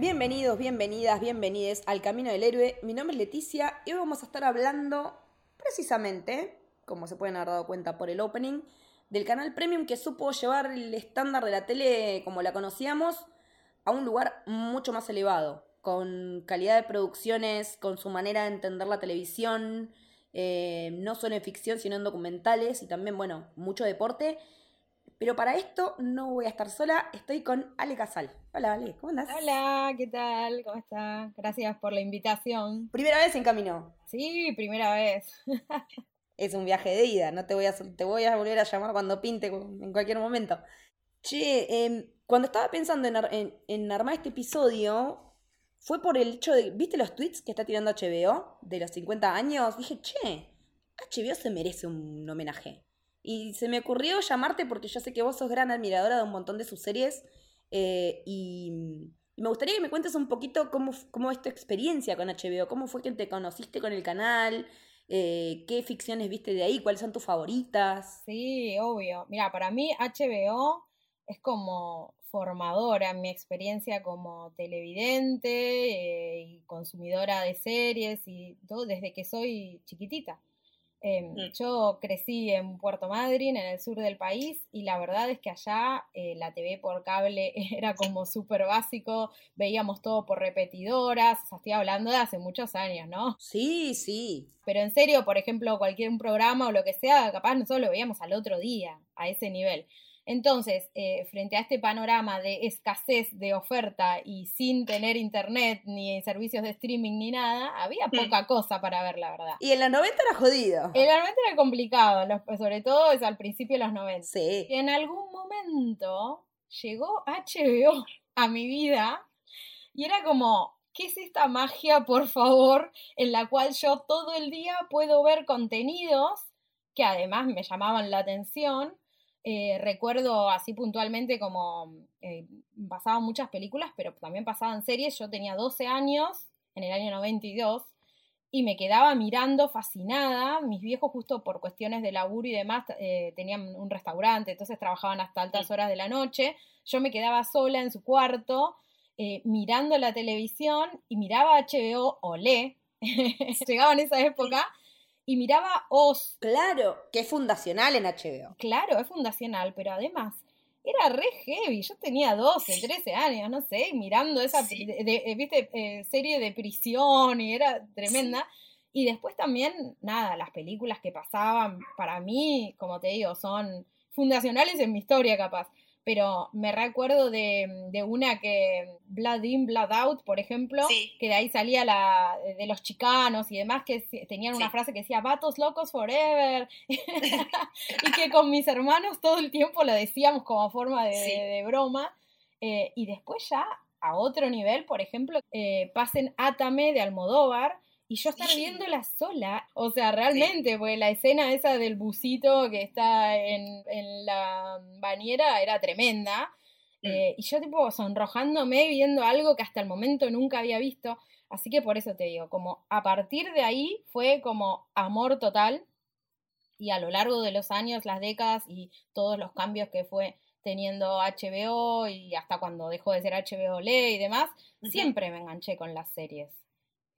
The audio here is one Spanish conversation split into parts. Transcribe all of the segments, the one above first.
Bienvenidos, bienvenidas, bienvenides al Camino del Héroe. Mi nombre es Leticia y hoy vamos a estar hablando precisamente, como se pueden haber dado cuenta por el opening, del canal Premium que supo llevar el estándar de la tele como la conocíamos a un lugar mucho más elevado, con calidad de producciones, con su manera de entender la televisión, eh, no solo en ficción, sino en documentales y también, bueno, mucho deporte. Pero para esto no voy a estar sola, estoy con Ale Casal. Hola, Ale, ¿cómo andás? Hola, ¿qué tal? ¿Cómo está? Gracias por la invitación. Primera vez en camino. Sí, primera vez. Es un viaje de ida, no te voy a, te voy a volver a llamar cuando pinte en cualquier momento. Che, em, cuando estaba pensando en, ar- en- en armar este episodio, fue por el hecho de, ¿viste los tweets que está tirando HBO de los 50 años? Dije, che, HBO se merece un homenaje. Y se me ocurrió llamarte porque yo sé que vos sos gran admiradora de un montón de sus series eh, y, me gustaría que me cuentes un poquito cómo, cómo es tu experiencia con HBO, cómo fue que te conociste con el canal, eh, qué ficciones viste de ahí, cuáles son tus favoritas. Sí, obvio. Mira, para mí HBO es como formadora en mi experiencia como televidente eh, y consumidora de series y todo desde que soy chiquitita. Mm. Yo crecí en Puerto Madryn, en el sur del país, y la verdad es que allá eh, la TV por cable era como súper básico, veíamos todo por repetidoras, o sea, estoy hablando de hace muchos años, ¿no? Sí, sí. Pero en serio, por ejemplo, cualquier un programa o lo que sea, capaz nosotros lo veíamos al otro día, a ese nivel. Entonces, eh, frente a este panorama de escasez de oferta y sin tener internet ni servicios de streaming ni nada, había poca cosa para ver, la verdad. Y en los 90 era jodido. El realmente era complicado, los- sobre todo es al principio de los 90. Sí. Y en algún momento llegó HBO a mi vida y era como, ¿qué es esta magia, por favor, en la cual yo todo el día puedo ver contenidos que además me llamaban la atención? Eh, recuerdo así puntualmente como eh, pasaban muchas películas, pero también pasaban series. Yo tenía 12 años, en el año 92, y me quedaba mirando fascinada. Mis viejos, justo por cuestiones de laburo y demás, eh, tenían un restaurante, entonces trabajaban hasta altas horas de la noche. Yo me quedaba sola en su cuarto, eh, mirando la televisión y miraba HBO Olé. Llegaba en esa época y miraba Oz. Claro, que es fundacional en HBO. Claro, es fundacional, pero además era re heavy. Yo tenía 12, 13 años, no sé, mirando esa Sí. de- de- eh, ¿viste? eh, serie de prisión y era tremenda. Y después también, nada, las películas que pasaban, para mí, como te digo, son fundacionales en mi historia capaz. Pero me recuerdo de, de una que, Blood In, Blood Out, por ejemplo, Sí. que de ahí salía la de los chicanos y demás, que tenían una Sí. frase que decía, vatos locos forever. y que con mis hermanos todo el tiempo lo decíamos como forma de, Sí. de- de broma. Eh, y después ya a otro nivel, por ejemplo, eh, pasen Átame de Almodóvar y yo estar viéndola sola, o sea, realmente, porque la escena esa del busito que está en, en la bañera era tremenda. Mm. Eh, y yo tipo sonrojándome viendo algo que hasta el momento nunca había visto. Así que por eso te digo, como a partir de ahí fue como amor total y a lo largo de los años, las décadas y todos los cambios que fue teniendo HBO y hasta cuando dejó de ser HBO Le y demás, siempre me enganché con las series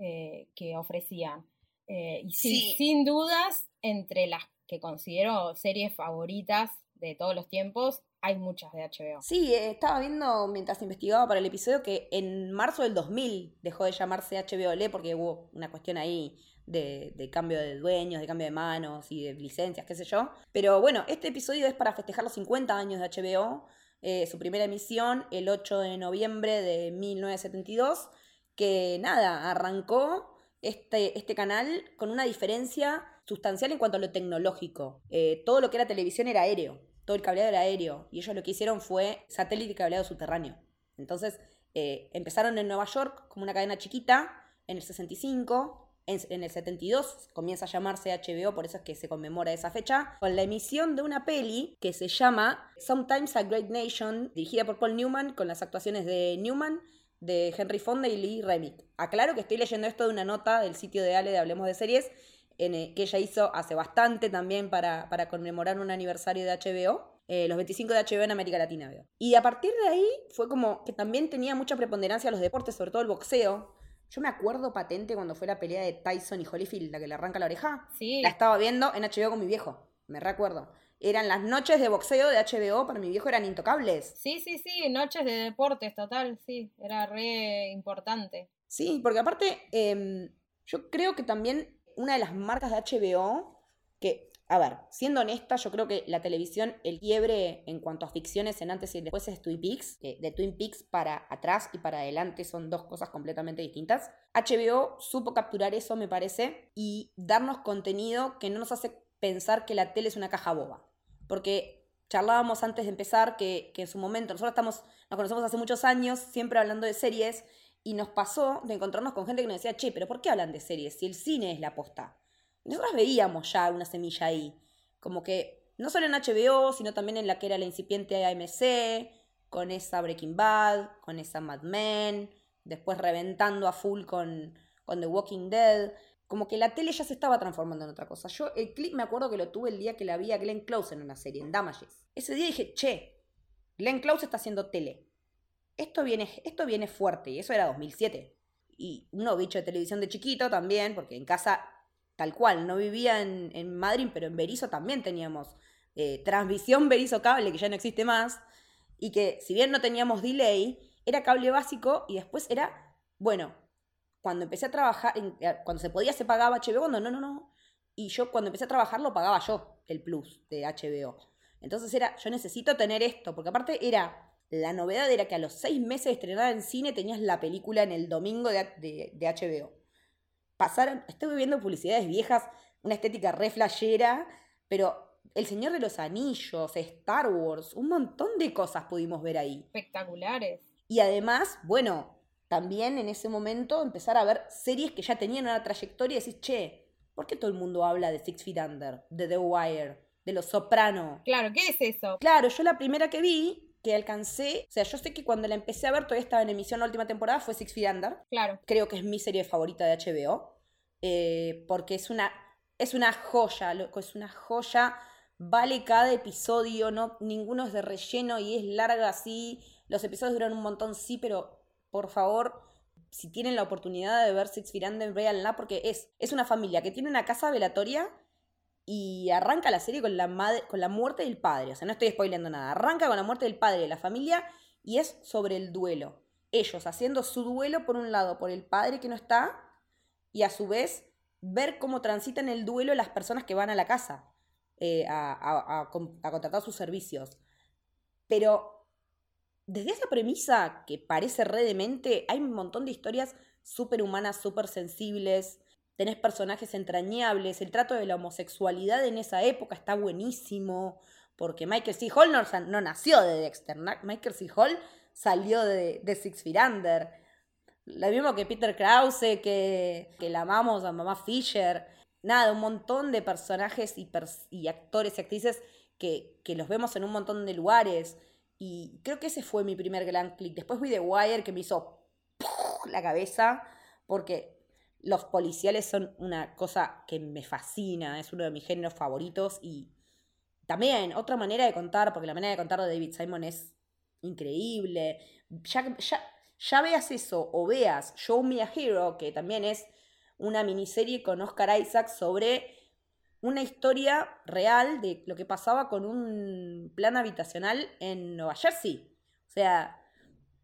eh, que ofrecían. Eh, y sí, Sí. sin dudas, entre las que considero series favoritas de todos los tiempos, hay muchas de HBO. Sí, eh, estaba viendo mientras investigaba para el episodio que en marzo del 2000 dejó de llamarse HBO Olé porque hubo una cuestión ahí de, de cambio de dueños, de cambio de manos y de licencias, qué sé yo. Pero bueno, este episodio es para festejar los 50 años de HBO, eh, su primera emisión el 8 de noviembre de 1972, que nada, arrancó este, este canal con una diferencia sustancial en cuanto a lo tecnológico. Eh, todo lo que era televisión era aéreo, todo el cableado era aéreo, y ellos lo que hicieron fue satélite y cableado subterráneo. Entonces eh, empezaron en Nueva York como una cadena chiquita, en el 65, en, en el 72 comienza a llamarse HBO, por eso es que se conmemora esa fecha, con la emisión de una peli que se llama Sometimes a Great Nation, dirigida por Paul Newman, con las actuaciones de Newman, de Henry Fonda y Lee Remick. Aclaro que estoy leyendo esto de una nota del sitio de Ale de Hablemos de Series, en, eh, que ella hizo hace bastante también para, para conmemorar un aniversario de HBO. eh, los 25 de HBO en América Latina, veo. Y a partir de ahí fue como que también tenía mucha preponderancia los deportes, sobre todo el boxeo. Yo me acuerdo patente cuando fue la pelea de Tyson y Holyfield, la que le arranca la oreja. Sí, La estaba viendo en HBO con mi viejo, me recuerdo. Eran las noches de boxeo de HBO, para mi viejo eran intocables. sí, sí, sí, noches de deportes, total, sí, era re importante. Sí, porque aparte, em, yo creo que también una de las marcas de HBO, que, a ver, siendo honesta, yo creo que la televisión, el quiebre en cuanto a ficciones en antes y después es Twin Peaks. que de Twin Peaks para atrás y para adelante son dos cosas completamente distintas. HBO supo capturar eso, me parece, y darnos contenido que no nos hace pensar que la tele es una caja boba. Porque charlábamos antes de empezar que, en su momento, nosotros estamos, nos conocemos hace muchos años, siempre hablando de series, y nos pasó de encontrarnos con gente que nos decía, che, pero ¿por qué hablan de series si el cine es la posta? Y nosotros veíamos ya una semilla ahí, como que no solo en HBO, sino también en la que era la incipiente AMC, con esa Breaking Bad, con esa Mad Men, después reventando a full con, con The Walking Dead. Como que la tele ya se estaba transformando en otra cosa. Yo el clip me acuerdo que lo tuve el día que la vi a Glenn Close en una serie, en Damages. Ese día dije, che, Glenn Close está haciendo tele. Esto viene, esto viene fuerte, y eso era 2007. Y uno bicho de televisión de chiquito también, porque en casa, tal cual, no vivía en, en Madrid, pero en Berizo también teníamos eh, transmisión Berizo Cable, que ya no existe más, y que si bien no teníamos delay, era cable básico y después era, bueno, cuando empecé a trabajar, eh, cuando se podía se pagaba HBO, cuando no, no, no. Y yo cuando empecé a trabajar lo pagaba yo, el plus de HBO. Entonces era, yo necesito tener esto, porque aparte era, la novedad era que a los seis meses de estrenar en cine tenías la película en el domingo de, de- de HBO. Pasaron, estuve viendo publicidades viejas, una estética re flashera, pero El Señor de los Anillos, Star Wars, un montón de cosas pudimos ver ahí. Espectaculares. Y además, bueno, también en ese momento empezar a ver series que ya tenían una trayectoria y decís, che, ¿por qué todo el mundo habla de Six Feet Under, de The Wire, de los soprano. Claro, ¿qué es eso? Claro, yo la primera que vi, que alcancé, o sea, yo sé que cuando la empecé a ver todavía estaba en emisión la última temporada, fue Six Feet Under. Claro. Creo que es mi serie favorita de HBO, eh, porque es una, es una joya, loco, es una joya. Vale cada episodio, no, ninguno es de relleno y es larga así. Los episodios duran un montón, sí, pero por favor, si tienen la oportunidad de ver Six Feet Under, véanla, porque es, es una familia que tiene una casa velatoria y arranca la serie con la, madre, con la muerte del padre. O sea, no estoy spoileando nada. Arranca con la muerte del padre de la familia y es sobre el duelo. Ellos haciendo su duelo, por un lado, por el padre que no está, y a su vez ver cómo transitan el duelo las personas que van a la casa eh, a, a- a a contratar sus servicios. Pero desde esa premisa que parece re demente, hay un montón de historias súper humanas, súper sensibles. Tenés personajes entrañables. El trato de la homosexualidad en esa época está buenísimo. Porque Michael C. Hall no, nació de Dexter. Michael C. Hall salió de, Six Feet Under. Lo mismo que Peter Krause, que, que la amamos a mamá Fisher. Nada, un montón de personajes y, y actores y actrices que, que los vemos en un montón de lugares. Y creo que ese fue mi primer gran clic. Después vi The Wire que me hizo la cabeza porque los policiales son una cosa que me fascina, es uno de mis géneros favoritos y también otra manera de contar, porque la manera de contar de David Simon es increíble. Ya, ya, ya veas eso o veas Show Me a Hero, que también es una miniserie con Oscar Isaac sobre una historia real de lo que pasaba con un plan habitacional en Nueva Jersey. O sea,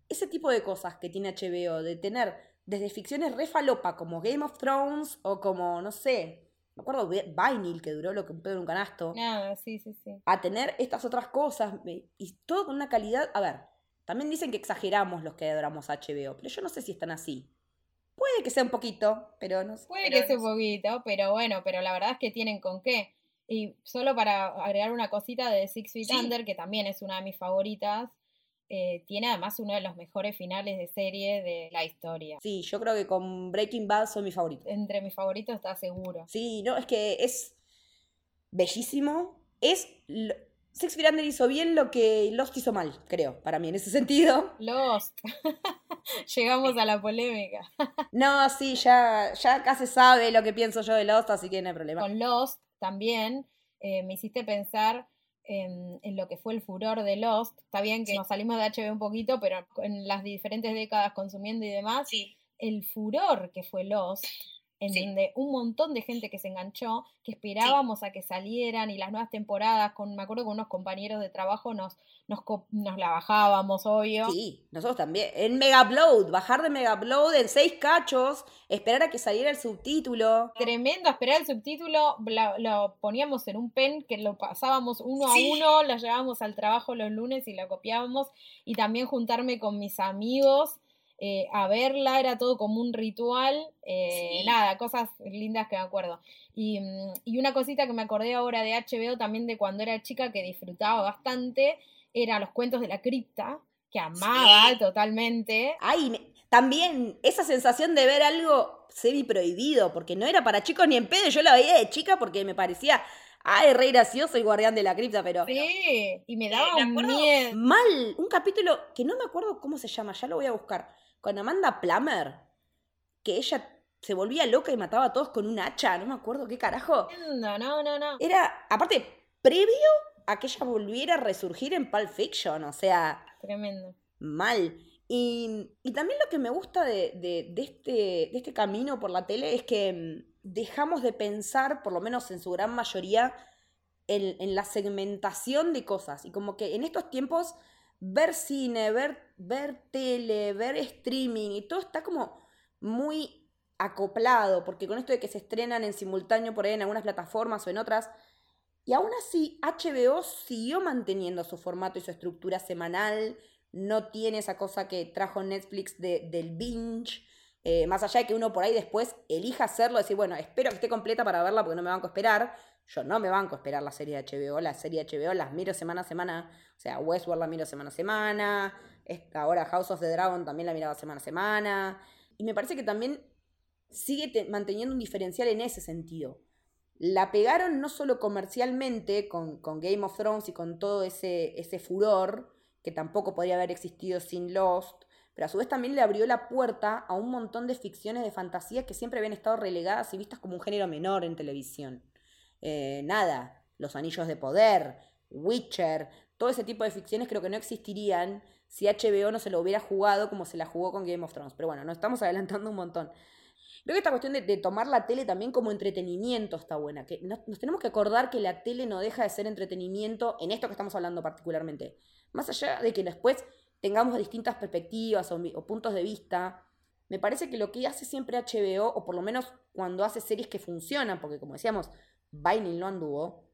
ese tipo de cosas que tiene HBO, de tener desde ficciones re falopa como Game of Thrones o como, no sé, me acuerdo Vinyl que duró lo que un pedo en un canasto, Nada, sí, sí, sí. a tener estas otras cosas me- y todo con una calidad, a ver, también dicen que exageramos los que adoramos HBO, pero yo no sé si están así. Puede que sea un poquito, pero no sé. Puede que sea un poquito, pero bueno, pero la verdad es que tienen con qué. Y solo para agregar una cosita de Six Feet Sí. Under, que también es una de mis favoritas, eh, tiene además uno de los mejores finales de serie de la historia. Sí, yo creo que con Breaking Bad son mis favoritos. Entre mis favoritos está seguro. Sí, no, es que es bellísimo. Es. Feet Under hizo bien lo que Lost hizo mal, creo, para mí, en ese sentido. Lost. Llegamos a la polémica. No, sí, ya, ya acá se sabe lo que pienso yo de Lost, así que no hay problema. Con Lost también eh, me hiciste pensar en, en lo que fue el furor de Lost. Está bien que nos salimos de HB un poquito, pero en las diferentes décadas consumiendo y demás, el furor que fue Lost, en Sí. donde un montón de gente que se enganchó, que esperábamos a que salieran y las nuevas temporadas, con, me acuerdo con unos compañeros de trabajo nos, nos, nos la bajábamos, obvio. Sí, nosotros también. En Mega Upload, bajar de Mega Upload en seis cachos, esperar a que saliera el subtítulo. Tremendo, esperar el subtítulo, lo poníamos en un pen que lo pasábamos uno Sí. a uno, lo llevábamos al trabajo los lunes y lo copiábamos, y también juntarme con mis amigos eh, a verla, era todo como un ritual, eh, Sí. nada, cosas lindas que me acuerdo. Y, mm, y una cosita que me acordé ahora de HBO también de cuando era chica que disfrutaba bastante, era los cuentos de la cripta, que amaba totalmente. Ay, me- también esa sensación de ver algo semi prohibido, porque no era para chicos ni en pedo, yo la veía de chica porque me parecía, ay, re gracioso y guardián de la cripta, pero Sí, y me daba me un miedo. mal, un capítulo que no me acuerdo cómo se llama, ya lo voy a buscar, con Amanda Plummer, que ella se volvía loca y mataba a todos con un hacha, no me acuerdo qué carajo. No, no, no, no. Era, aparte, previo a que ella volviera a resurgir en Pulp Fiction, o sea, Tremendo. mal. Y, y también lo que me gusta de, de- de este, de este camino por la tele es que mm, dejamos de pensar, por lo menos en su gran mayoría, en, en la segmentación de cosas. Y como que en estos tiempos, ver cine, ver, ver tele, ver streaming, y todo está como muy acoplado, porque con esto de que se estrenan en simultáneo por ahí en algunas plataformas o en otras, y aún así, HBO siguió manteniendo su formato y su estructura semanal. No tiene esa cosa que trajo Netflix de- del binge. Eh, más allá de que uno por ahí después elija hacerlo, decir, bueno, espero que esté completa para verla porque no me banco a esperar. Yo no me banco a esperar la serie de HBO. La serie de HBO las miro semana a semana. O sea, Westworld la miro semana a semana. Ahora House of the Dragon también la miraba semana a semana. Y me parece que también sigue te- manteniendo un diferencial en ese sentido la pegaron no solo comercialmente con, con Game of Thrones y con todo ese, ese furor, que tampoco podría haber existido sin Lost, pero a su vez también le abrió la puerta a un montón de ficciones de fantasía que siempre habían estado relegadas y vistas como un género menor en televisión. Eh, nada, Los Anillos de Poder, Witcher, todo ese tipo de ficciones creo que no existirían si HBO no se lo hubiera jugado como se la jugó con Game of Thrones. Pero bueno, nos estamos adelantando un montón. Creo que esta cuestión de, tomar la tele también como entretenimiento está buena. Que nos, nos tenemos que acordar que la tele no deja de ser entretenimiento en esto que estamos hablando particularmente. Más allá de que después tengamos distintas perspectivas o, o puntos de vista, me parece que lo que hace siempre HBO, o por lo menos cuando hace series que funcionan, porque como decíamos, Vinyl no anduvo,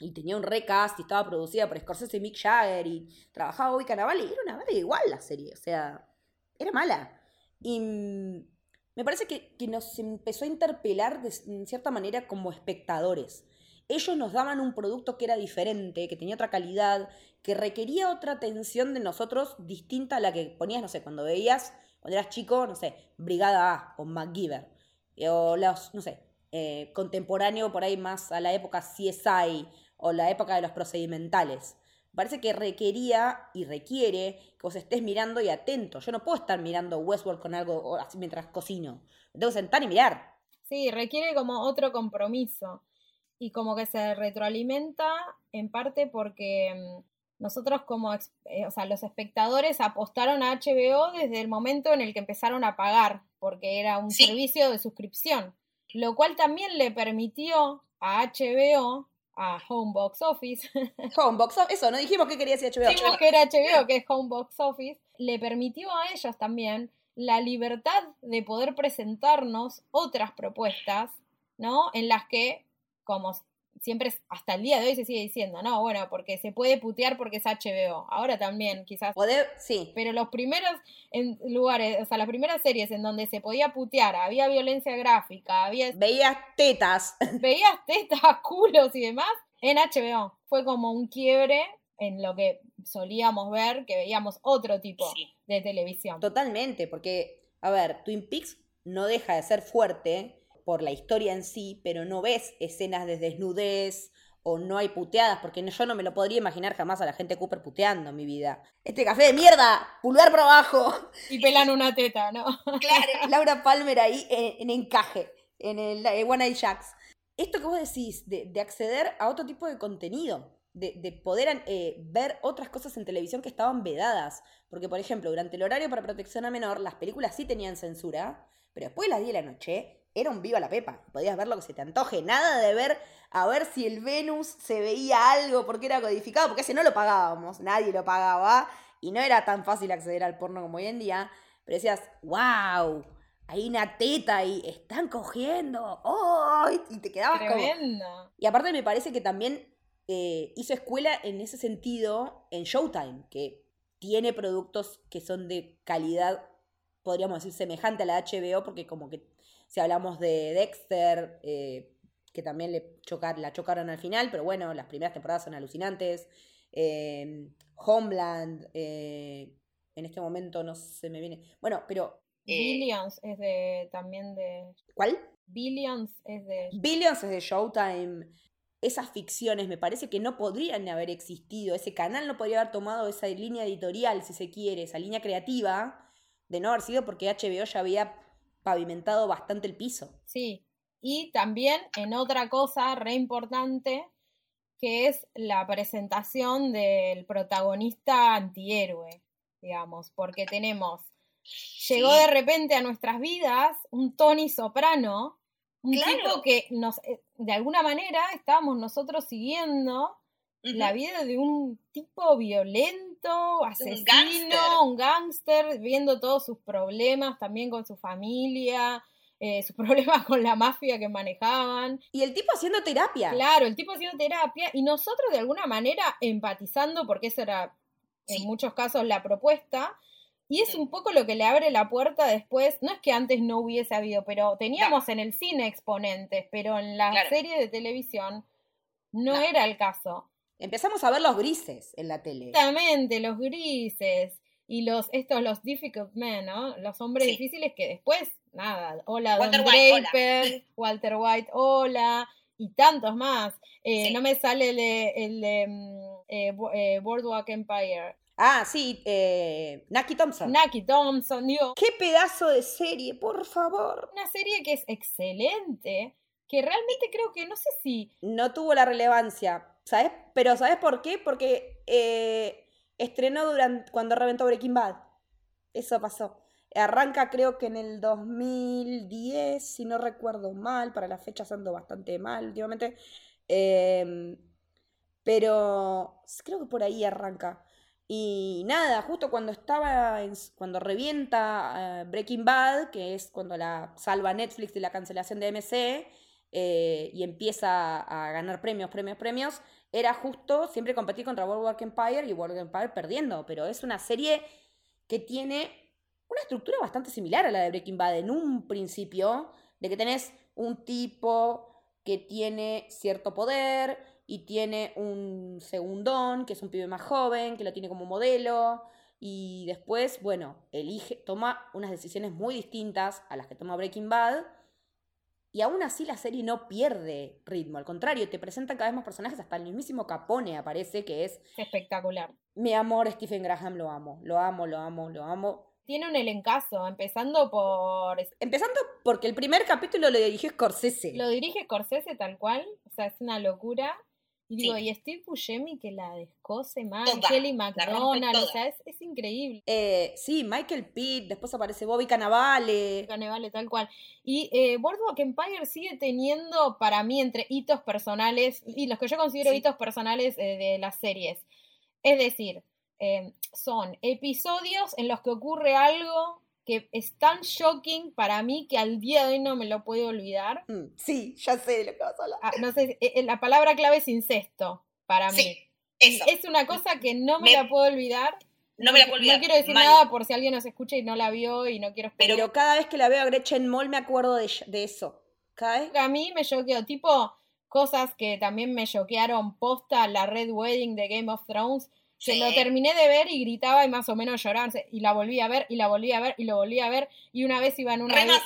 y tenía un recast y estaba producida por Scorsese y Mick Jagger y trabajaba Bobby Cannavale y era una verga igual la serie, o sea, era mala. Y mm, me parece que, que nos empezó a interpelar de, en cierta manera como espectadores. Ellos nos daban un producto que era diferente, que tenía otra calidad, que requería otra atención de nosotros distinta a la que ponías, no sé, cuando veías, cuando eras chico, no sé, Brigada A o MacGyver, eh, o los, no sé, eh, contemporáneo por ahí más a la época CSI o la época de los procedimentales. Parece que requería y requiere que vos estés mirando y atento. Yo no puedo estar mirando Westworld con algo así mientras cocino. Me tengo que sentar y mirar. Sí, requiere como otro compromiso. Y como que se retroalimenta en parte porque mm, nosotros como, eh, o sea, los espectadores apostaron a HBO desde el momento en el que empezaron a pagar, porque era un Sí. servicio de suscripción, lo cual también le permitió a HBO, a Home Box Office, Homebox, eso, no dijimos que quería decir HBO. dijimos que era HBO, que es Home Box Office, le permitió a ellos también la libertad de poder presentarnos otras propuestas, ¿no? En las que, como siempre hasta el día de hoy se sigue diciendo, no, bueno, porque se puede putear porque es HBO. Ahora también, quizás. Poder, sí. Pero los primeros en lugares, o sea, las primeras series en donde se podía putear, había violencia gráfica, había Veías tetas. veías tetas, culos y demás en HBO. Fue como un quiebre en lo que solíamos ver, que veíamos otro tipo Sí. de televisión. Totalmente, porque, a ver, Twin Peaks no deja de ser fuerte por la historia en sí, pero no ves escenas de desnudez o no hay puteadas, porque yo no me lo podría imaginar jamás a la gente Cooper puteando en mi vida. Este café de mierda, pulgar por abajo. Y pelan una teta, ¿no? Claro. Laura Palmer ahí en, en encaje, en el eh, One Eye Jacks. Esto que vos decís, de, de acceder a otro tipo de contenido, de, de poder eh, ver otras cosas en televisión que estaban vedadas. Porque, por ejemplo, durante el horario para protección a menor, las películas sí tenían censura, pero después de las 10 de la noche era un viva la pepa. Podías ver lo que se te antoje. Nada de ver a ver si el Venus se veía algo porque era codificado, porque ese no lo pagábamos, nadie lo pagaba y no era tan fácil acceder al porno como hoy en día. Pero decías, wow, hay una teta y están cogiendo. ¡Oh! Y te quedabas como. Tremendo. Y aparte me parece que también eh, hizo escuela en ese sentido en Showtime, que tiene productos que son de calidad, podríamos decir, semejante a la HBO, porque como que si hablamos de Dexter, eh, que también le chocar, la chocaron al final, pero bueno, las primeras temporadas son alucinantes. eh, Homeland, eh, en este momento no se me viene. Bueno, pero Eh, Billions es de también de ¿cuál? Billions es de Billions es de Showtime. Esas ficciones me parece que no podrían haber existido. Ese canal no podría haber tomado esa línea editorial, si se quiere, esa línea creativa, de no haber sido porque HBO ya había pavimentado bastante el piso. Sí, y también en otra cosa re importante, que es la presentación del protagonista antihéroe, digamos, porque tenemos, llegó Sí. de repente a nuestras vidas un Tony Soprano, un Claro. tipo que nos, eh, de alguna manera estábamos nosotros siguiendo la vida de un tipo violento, asesino, un gángster, viendo todos sus problemas también con su familia, eh, sus problemas con la mafia que manejaban. Y el tipo haciendo terapia. Claro, el tipo haciendo terapia y nosotros de alguna manera empatizando, porque eso era en muchos casos la propuesta. Y es un poco lo que le abre la puerta después. No es que antes no hubiese habido, pero teníamos en el cine exponentes, pero en la Claro. serie de televisión no No. era el caso. Empezamos a ver los grises en la tele. Exactamente, los grises y los estos los difficult men, ¿no? Los hombres Sí. difíciles que después nada, hola Walter Don White, hola. Draper, Walter White, hola y tantos más. Eh, Sí. No me sale el de, el mm, eh, eh, Boardwalk Empire. Ah, sí, eh, Naki Thompson. Naki Thompson, digo, ¡Qué pedazo de serie, por favor! una serie que es excelente, que realmente creo que no sé si No tuvo la relevancia, ¿sabes? Pero ¿sabes por qué? Porque eh, estrenó durante, cuando reventó Breaking Bad. Eso pasó. Arranca creo que en el 2010, si no recuerdo mal, para las fechas ando bastante mal últimamente. Em, pero creo que por ahí arranca. Y nada, justo cuando estaba, cuando revienta eh, Breaking Bad, que es cuando la salva Netflix de la cancelación de MC, eh, y empieza a ganar premios, premios, premios, era justo siempre competir contra Boardwalk Empire y Boardwalk Empire perdiendo, pero es una serie que tiene una estructura bastante similar a la de Breaking Bad en un principio, de que tenés un tipo que tiene cierto poder y tiene un segundón, que es un pibe más joven, que lo tiene como modelo, y después, bueno, elige, toma unas decisiones muy distintas a las que toma Breaking Bad, y aún así la serie no pierde ritmo, al contrario, te presentan cada vez más personajes, hasta el mismísimo Capone aparece, que es espectacular. mi amor, Stephen Graham, lo amo, lo amo, lo amo, lo amo. Tiene un elencazo, empezando por... Empezando porque el primer capítulo lo dirigió Scorsese. Lo dirige Scorsese tal cual, o sea, es una locura. Y digo, Sí. y Steve Buscemi que la descose mal, Toda, Kelly McDonald, o sea, es, es increíble. Eh, sí, Michael Pitt, después aparece Bobby Cannavale. Carnevale, tal cual. Y eh, Boardwalk Empire sigue teniendo para mí entre hitos personales y los que yo considero Sí. hitos personales eh, de las series. Es decir, eh, son episodios en los que ocurre algo que es tan shocking para mí que al día de hoy no me lo puedo olvidar. Mm, sí, ya sé de lo que vas a hablar. Ah, no sé, eh, eh, la palabra clave es incesto para mí. Sí, Y eso. Es una cosa que no me, Me- la puedo olvidar. No me la puedo olvidar, No quiero decir mal. nada por si alguien nos escucha y no la vio y no quiero Pero, spoiler. cada vez que la veo a Gretchen Moll me acuerdo de, ella- de eso. Cada vez. a mí me choqueó, tipo cosas que también me choquearon posta la Red Wedding de Game of Thrones. Que Sí. lo terminé de ver y gritaba y más o menos lloraba. Y la volví a ver, y la volví a ver, y lo volví a ver. Y una vez iba en un avión.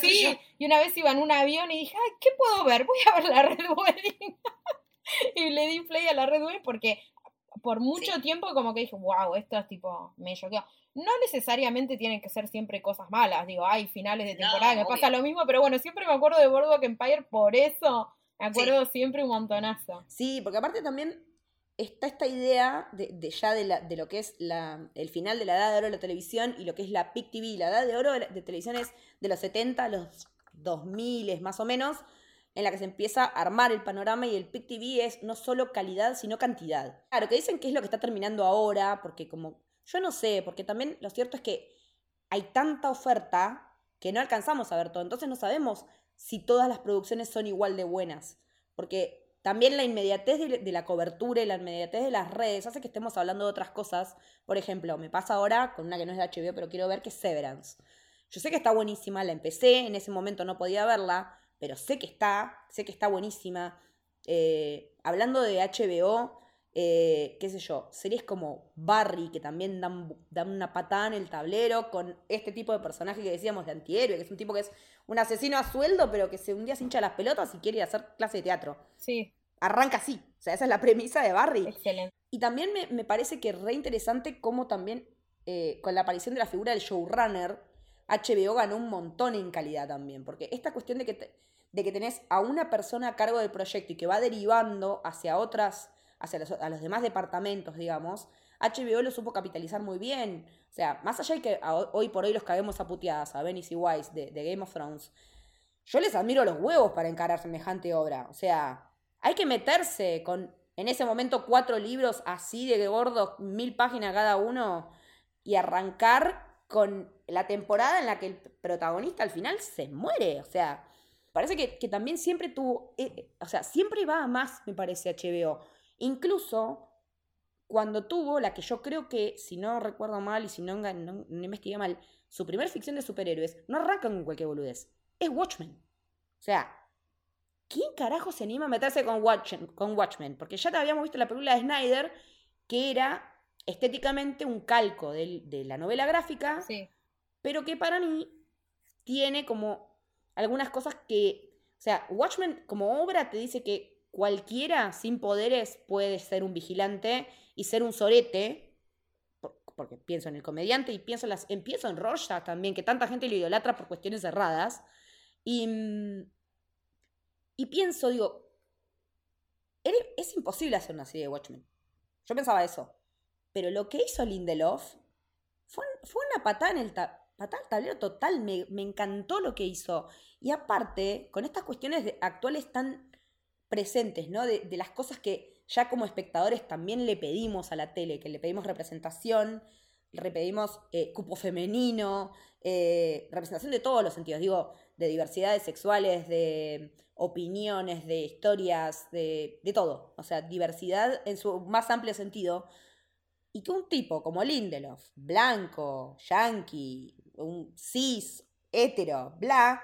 Sí, y una vez iba en un avión y dije, ay, ¿qué puedo ver? Voy a ver la Red Wedding. y le di play a la Red Wedding porque por mucho Sí. tiempo como que dije, wow, esto es tipo, me choqueó. No necesariamente tienen que ser siempre cosas malas. Digo, hay finales de No, temporada que obvio. pasa lo mismo, pero bueno, siempre me acuerdo de Boardwalk Empire por eso. Me acuerdo siempre un montonazo. Sí, porque aparte también está esta idea de, ya de, lo que es el final de la edad de oro de la televisión y lo que es la PIC TV. La edad de oro de, la- televisión es de los 70 a los 2000 más o menos, en la que se empieza a armar el panorama y el PIC TV es no solo calidad, sino cantidad. Claro, que dicen que es lo que está terminando ahora, porque como, yo no sé, porque también lo cierto es que hay tanta oferta que no alcanzamos a ver todo, entonces no sabemos si todas las producciones son igual de buenas, porque también la inmediatez de, la cobertura y la inmediatez de las redes hace que estemos hablando de otras cosas. Por ejemplo, me pasa ahora con una que no es de HBO, pero quiero ver que es Severance. Yo sé que está buenísima, la empecé, en ese momento no podía verla, pero sé que está, sé que está buenísima. Eh, hablando de HBO, eh, qué sé yo, series como Barry, que también dan, dan una patada en el tablero, con este tipo de personaje que decíamos de antihéroe, que es un tipo que es un asesino a sueldo, pero que se, un día se hincha las pelotas y quiere hacer clase de teatro. Sí, Arranca así, o sea, esa es la premisa de Barry. excelente. Y también me, me parece que re interesante cómo también eh, con la aparición de la figura del showrunner, HBO ganó un montón en calidad también. Porque esta cuestión de que, te- de que tenés a una persona a cargo del proyecto y que va derivando hacia otras, hacia los, a los demás departamentos, digamos, HBO lo supo capitalizar muy bien. O sea, más allá de que hoy por hoy los caemos a puteadas a Venice y Wise de, de Game of Thrones, yo les admiro los huevos para encarar semejante obra. O sea, hay que meterse con, en ese momento, cuatro libros así de gordos, mil páginas cada uno, y arrancar con la temporada en la que el protagonista al final se muere. O sea, parece que, que también siempre tuvo, eh, eh, o sea, siempre va a más, me parece, HBO. Incluso cuando tuvo la que yo creo que, si no recuerdo mal y si no, no, no investigué mal, su primer ficción de superhéroes no arranca con cualquier boludez. Es Watchmen. O sea, ¿quién carajo se anima a meterse con Watchmen? Con Watchmen? Porque ya te habíamos visto la película de Snyder, que era estéticamente un calco del- de, la novela gráfica, Sí. pero que para mí tiene como algunas cosas que O sea, Watchmen como obra te dice que cualquiera sin poderes puede ser un vigilante y ser un sorete, por- porque pienso en el comediante y pienso en, las, pienso en Rorschach también, que tanta gente lo idolatra por cuestiones cerradas. Y, mm, y pienso, digo, es imposible hacer una serie de Watchmen. Yo pensaba eso. Pero lo que hizo Lindelof fue, fue una patada en el ta- patada al tablero total. Me, me encantó lo que hizo. Y aparte, con estas cuestiones actuales tan presentes, ¿no? De, las cosas que ya como espectadores también le pedimos a la tele, que le pedimos representación, le pedimos eh, cupo femenino, eh, representación de todos los sentidos, digo, de diversidades sexuales, de opiniones, de historias, de, de todo. O sea, diversidad en su más amplio sentido. Y que un tipo como Lindelof, blanco, yankee, un cis, hetero, bla,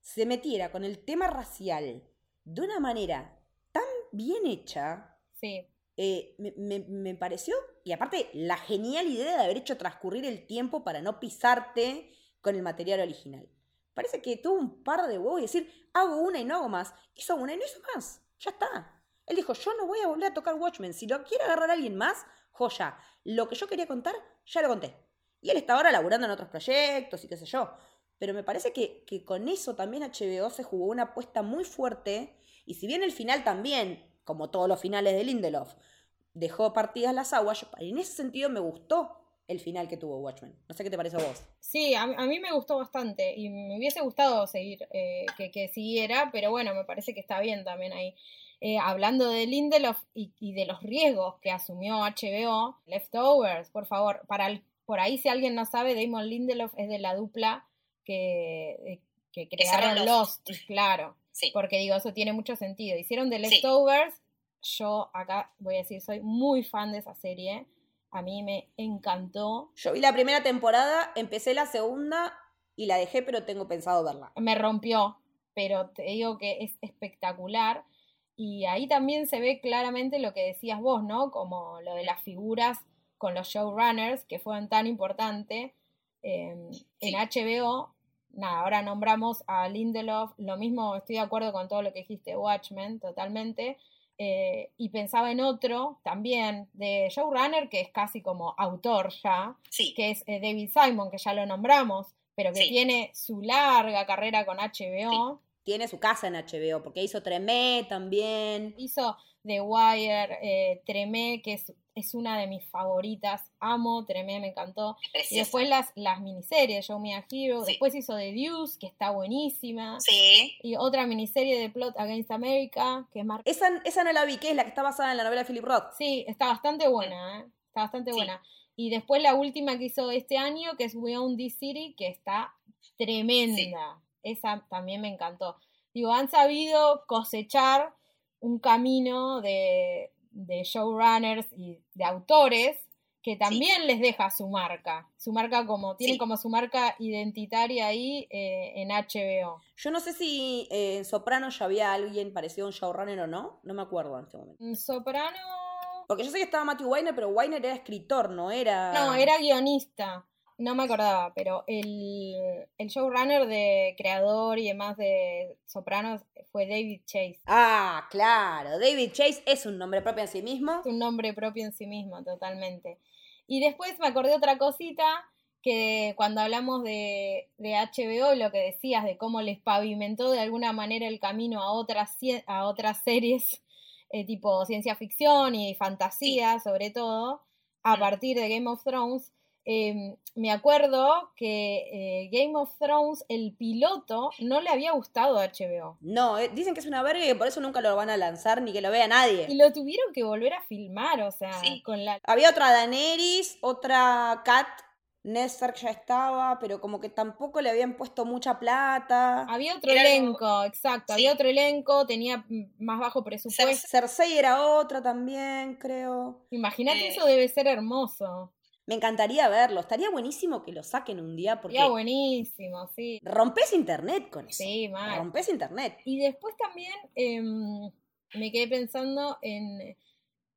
se metiera con el tema racial de una manera tan bien hecha, Sí, eh, me, me- me pareció, y aparte la genial idea de haber hecho transcurrir el tiempo para no pisarte con el material original. Parece que tuvo un par de huevos y decir, hago una y no hago más. Hizo una y no hizo más. Ya está. Él dijo, yo no voy a volver a tocar Watchmen. Si lo quiere agarrar alguien más, joya. Lo que yo quería contar, ya lo conté. Y él está ahora laburando en otros proyectos y qué sé yo. Pero me parece que, que con eso también HBO se jugó una apuesta muy fuerte. Y si bien el final también, como todos los finales de Lindelof, dejó partidas las aguas, en ese sentido me gustó el final que tuvo Watchmen. No sé qué te parece a vos. Sí, a, a mí me gustó bastante y me hubiese gustado seguir, eh, que, que siguiera, pero bueno, me parece que está bien también ahí. Eh, hablando de Lindelof y, y de los riesgos que asumió HBO, Leftovers, por favor, para el- por ahí si alguien no sabe, Damon Lindelof es de la dupla que, eh, que crearon Lost. Lost, claro, Sí. porque digo, eso tiene mucho sentido. Hicieron de Sí. Leftovers, yo acá voy a decir, soy muy fan de esa serie, a mí me encantó, Yo vi la primera temporada, empecé la segunda y la dejé, pero tengo pensado verla. me rompió, pero te digo que es espectacular. Y ahí también se ve claramente lo que decías vos, ¿no? Como lo de las figuras con los showrunners, que fueron tan importantes eh, en HBO. Nada, ahora nombramos a Lindelof, lo mismo, estoy de acuerdo con todo lo que dijiste, Watchmen, totalmente. Eh, y pensaba en otro también de showrunner, que es casi como autor ya, Sí. que es eh, David Simon, que ya lo nombramos, pero que Sí. tiene su larga carrera con HBO. Tiene su casa en HBO, porque hizo Tremé también. Hizo The Wire, eh, Tremé, que es, es una de mis favoritas. Amo Tremé, me encantó. Y Preciosa. después las, las miniseries, Show Me a Hero. Sí. Después hizo The Deuce, que está buenísima. Sí. Y otra miniserie de Plot Against America, que es más... Esa, esa no la vi, que es la que está basada en la novela de Philip Roth. Sí, está bastante buena, ¿eh? Está bastante Sí. buena. Y después la última que hizo este año, que es We Own This City, que está tremenda. Esa también me encantó. Digo, han sabido cosechar un camino de, de showrunners y de autores que también les deja su marca. Su marca como, tienen Sí. como su marca identitaria ahí eh, en HBO. Yo no sé si eh, en Soprano ya había alguien parecido a un showrunner o no. No me acuerdo en este momento. Soprano. Porque yo sé que estaba Matthew Weiner, pero Weiner era escritor, no era. No, era guionista. No me acordaba, pero el, el showrunner de creador y demás de Sopranos fue David Chase. Ah, claro. David Chase es un nombre propio en sí mismo. Es un nombre propio en sí mismo, totalmente. Y después me acordé otra cosita que cuando hablamos de, de HBO y lo que decías de cómo les pavimentó de alguna manera el camino a otras, a otras series eh, tipo ciencia ficción y fantasía, sobre todo, a partir de Game of Thrones. Eh, me acuerdo que eh, Game of Thrones, el piloto, no le había gustado a HBO. No, eh, dicen que es una verga y que por eso nunca lo van a lanzar ni que lo vea nadie. Y lo tuvieron que volver a filmar, o sea, Sí. con la Había otra Daenerys, otra Kat. Ned Stark ya estaba, pero como que tampoco le habían puesto mucha plata. Había otro Era algo- elenco, exacto, Sí. había otro elenco, tenía más bajo presupuesto. Cersei era otra también, creo. Imagínate, Eh. eso debe ser hermoso. Me encantaría verlo. Estaría buenísimo que lo saquen un día porque Sería buenísimo, sí. rompes internet con eso. Sí, mal. Rompes internet. Y después también em, me quedé pensando en,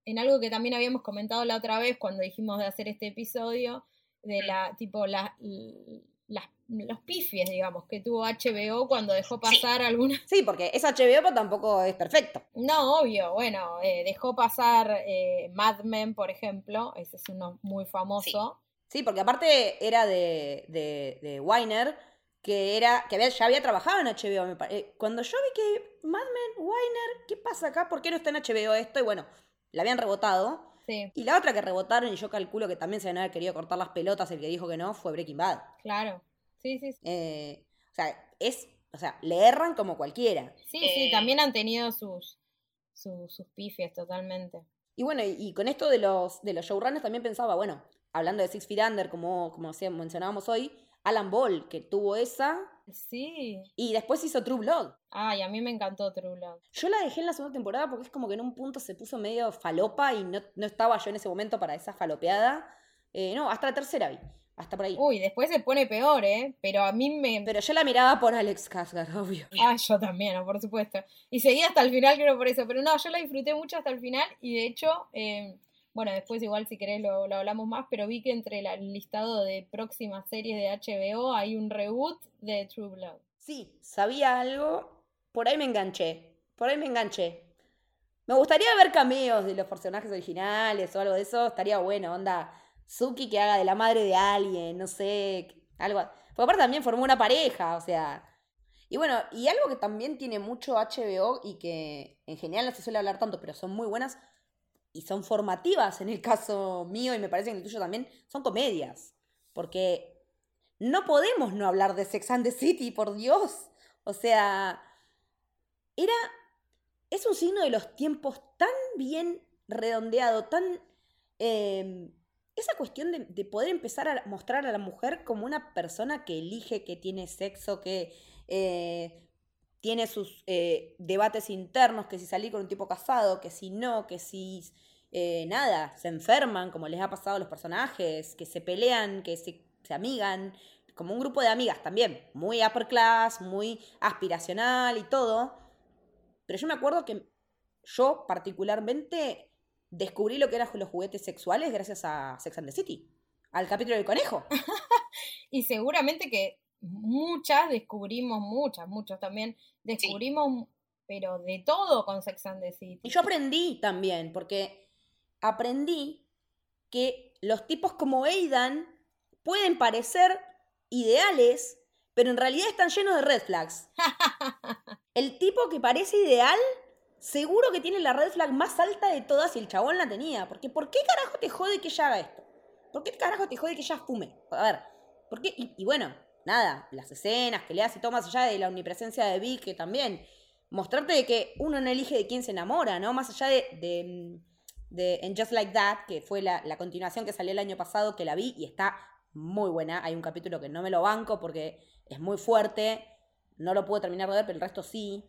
en algo que también habíamos comentado la otra vez cuando dijimos de hacer este episodio, de la, tipo, la, las, los pifies, digamos, que tuvo HBO cuando dejó pasar algunas. Sí, porque es HBO, pero tampoco es perfecto. No, obvio, bueno, eh, dejó pasar eh, Mad Men, por ejemplo, ese es uno muy famoso. Sí, porque aparte era de, de, de Weiner, que era que había- ya había trabajado en HBO. me pare- eh, Cuando yo vi que Mad Men, Weiner, ¿qué pasa acá? ¿Por qué no está en HBO esto? Y bueno, la habían rebotado. Sí, Y la otra que rebotaron, y yo calculo que también se van a haber querido cortar las pelotas, el que dijo que no, fue Breaking Bad. claro. Sí, sí, sí. Eh, o sea, es, o sea, le erran como cualquiera. Sí, sí, Eh, también han tenido sus, sus, sus pifies totalmente. Y bueno, y, y con esto de los, de los showrunners también pensaba, bueno, hablando de Six Feet Under, como, como mencionábamos hoy, Alan Ball, que tuvo esa, Sí. y después hizo True Blood. Ay, a mí me encantó True Blood. Yo la dejé en la segunda temporada porque es como que en un punto se puso medio falopa y no, no estaba yo en ese momento para esa falopeada. Eh, no, hasta la tercera vi, hasta por ahí. Uy, después se pone peor, ¿eh? Pero a mí me... Pero yo la miraba por Alex Skarsgård, obvio. Ah, yo también, por supuesto. Y seguí hasta el final, creo, por eso. Pero no, yo la disfruté mucho hasta el final y de hecho, eh, bueno, después igual si querés lo, lo hablamos más, pero vi que entre el listado de próximas series de HBO hay un reboot de True Blood. Sí, sabía algo, por ahí me enganché, por ahí me enganché. Me gustaría ver cameos de los personajes originales o algo de eso, estaría bueno, onda, Suki que haga de la madre de alguien, no sé, algo. Porque aparte también formó una pareja, o sea. Y bueno, y algo que también tiene mucho HBO y que en general no se suele hablar tanto, pero son muy buenas y son formativas en el caso mío y me parece que en el tuyo también, son comedias. Porque no podemos no hablar de Sex and the City, por Dios. O sea, era. Es un signo de los tiempos tan bien redondeado, tan. eh, esa cuestión de, de poder empezar a mostrar a la mujer como una persona que elige, que tiene sexo, que eh, tiene sus eh, debates internos, que si salir con un tipo casado, que si no, que si eh, nada, se enferman, como les ha pasado a los personajes, que se pelean, que se, se amigan, como un grupo de amigas también, muy upper class, muy aspiracional y todo. Pero yo me acuerdo que yo particularmente descubrí lo que eran los juguetes sexuales gracias a Sex and the City, al capítulo del conejo. Y seguramente que muchas descubrimos, muchas, muchos también, descubrimos, pero de todo con Sex and the City. Y yo aprendí también, porque aprendí que los tipos como Aidan pueden parecer ideales, pero en realidad están llenos de red flags. El tipo que parece ideal, seguro que tiene la red flag más alta de todas y el chabón la tenía. Porque ¿por qué carajo te jode que ella haga esto? ¿Por qué carajo te jode que ella fume? A ver, ¿por qué? Y, y bueno, nada, las escenas que le hace todo más allá de la omnipresencia de Vic, que también mostrarte de que uno no elige de quién se enamora, ¿no? Más allá de, de, en Just Like That, que fue la, continuación que salió el año pasado, que la vi y está muy buena. Hay un capítulo que no me lo banco porque es muy fuerte, no lo puedo terminar de ver, pero el resto sí.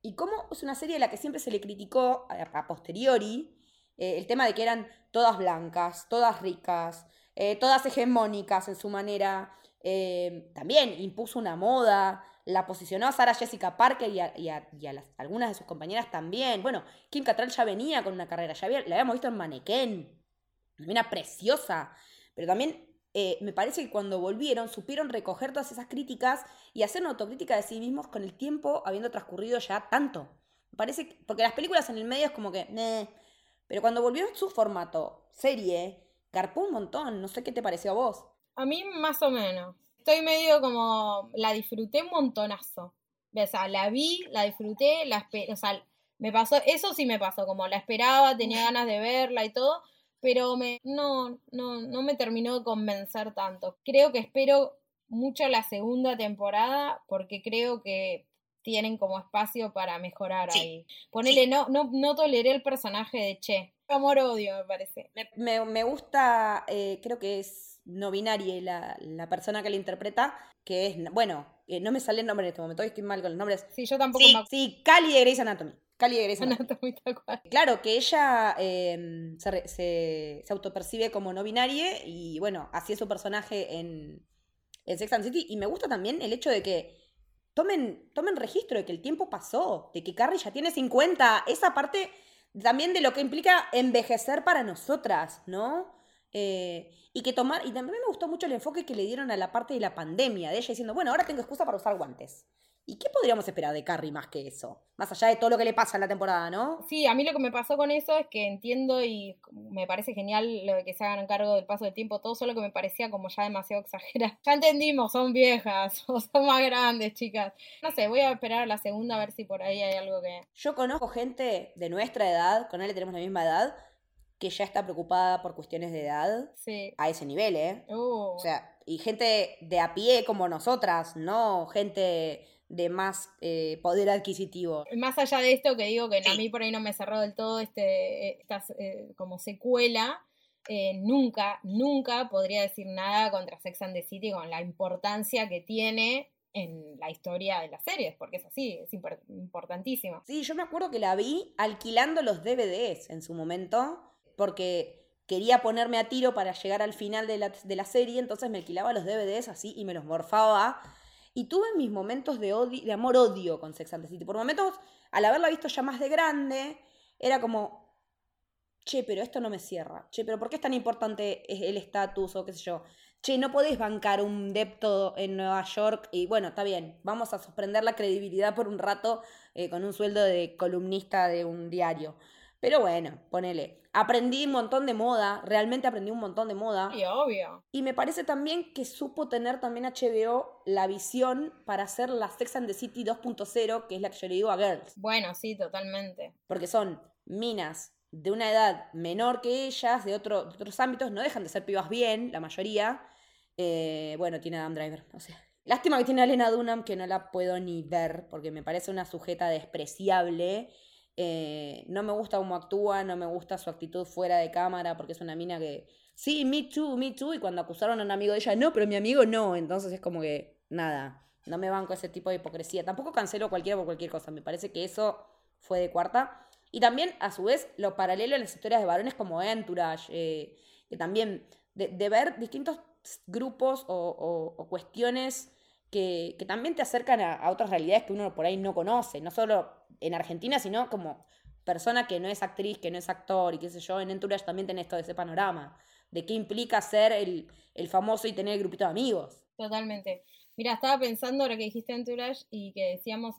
Y cómo es una serie a la que siempre se le criticó a, a posteriori eh, el tema de que eran todas blancas, todas ricas, eh, todas hegemónicas en su manera. Eh, también impuso una moda, la posicionó a Sarah Jessica Parker y a, algunas de sus compañeras también. Bueno, Kim Cattrall ya venía con una carrera, ya la habíamos visto en Mannequin, una preciosa, pero también eh, me parece que cuando volvieron supieron recoger todas esas críticas y hacer una autocrítica de sí mismos con el tiempo habiendo transcurrido ya tanto. Me parece que- porque las películas en el medio es como que, "Meh". pero cuando volvió su formato, serie, garpó un montón. No sé qué te pareció a vos. A mí más o menos. Estoy medio como, la disfruté un montonazo. O sea, la vi, la disfruté, la o sea, me pasó, eso sí me pasó, como la esperaba, tenía ganas de verla y todo, pero me, no, no, no me terminó de convencer tanto. Creo que espero mucho la segunda temporada porque creo que tienen como espacio para mejorar ahí. Ponele, no, no, no toleré el personaje de Che. Amor-odio, me parece. Me, me- me gusta, eh, creo que es no binaria la, la persona que la interpreta, que es, bueno, eh, no me sale el nombre en este momento, hoy estoy mal con los nombres. Sí, yo tampoco Sí, me sí, Cali de Grey's Anatomy. Cali de Grey's Anatomy. cual. Claro, que ella eh, se, re- se, se autopercibe como no binaria y bueno, así es su personaje en, en Sex and City. Y me gusta también el hecho de que tomen, tomen registro de que el tiempo pasó, de que Carrie ya tiene 50. Esa parte también de lo que implica envejecer para nosotras, ¿no? Eh, y que tomar, y también me gustó mucho el enfoque que le dieron a la parte de la pandemia, de ella diciendo, bueno, ahora tengo excusa para usar guantes. ¿Y qué podríamos esperar de Carrie más que eso? Más allá de todo lo que le pasa en la temporada, ¿no? Sí, a mí lo que me pasó con eso es que entiendo y me parece genial lo de que se hagan cargo del paso del tiempo, todo solo que me parecía como ya demasiado exagerado. Ya entendimos, son viejas o son más grandes, chicas. No sé, voy a esperar a la segunda a ver si por ahí hay algo que... Yo conozco gente de nuestra edad, con él tenemos la misma edad, que ya está preocupada por cuestiones de edad Sí. a ese nivel, ¿eh? Uh, O sea, y gente de a pie como nosotras, no gente de más eh, poder adquisitivo. Más allá de esto que digo que a mí por ahí no me cerró del todo este, esta eh, como secuela, eh, nunca, nunca podría decir nada contra Sex and the City con la importancia que tiene en la historia de las series, porque es así, es impor- importantísimo. Sí, yo me acuerdo que la vi alquilando los DVDs en su momento, porque quería ponerme a tiro para llegar al final de la, de la serie, entonces me alquilaba los DVDs así y me los morfaba. Y tuve mis momentos de, odio, de amor-odio con Sex and the City. Por momentos, al haberla visto ya más de grande, era como, che, pero esto no me cierra. Che, pero ¿por qué es tan importante el estatus o qué sé yo? Che, no podés bancar un depto en Nueva York y bueno, está bien, vamos a suspender la credibilidad por un rato eh, con un sueldo de columnista de un diario. Pero bueno, ponele. Aprendí un montón de moda, realmente aprendí un montón de moda. Y obvio. Y me parece también que supo tener también HBO la visión para hacer la Sex and the City 2.0, que es la que yo le digo a Girls. Bueno, sí, totalmente. Porque son minas de una edad menor que ellas, de, otro- de otros ámbitos, no dejan de ser pibas bien, la mayoría. Eh, bueno, tiene Adam Driver, o sea. Lástima que tiene a Lena Dunham, que no la puedo ni ver, porque me parece una sujeta despreciable. Eh, no me gusta cómo actúa, no me gusta su actitud fuera de cámara, porque es una mina que. Sí, me too, me too. Y cuando acusaron a un amigo de ella, no, pero mi amigo no. Entonces es como que, nada, no me banco ese tipo de hipocresía. Tampoco cancelo cualquiera por cualquier cosa. Me parece que eso fue de cuarta. Y también, a su vez, lo paralelo a las historias de varones como Entourage, eh, que también de, ver distintos grupos o cuestiones que, que también te acercan a, a otras realidades que uno por ahí no conoce, no solo en Argentina, sino como persona que no es actriz, que no es actor y qué sé yo, en Entourage también tenés todo ese panorama de qué implica ser el, el famoso y tener el grupito de amigos. Totalmente. Mira, estaba pensando ahora que dijiste Entourage y que decíamos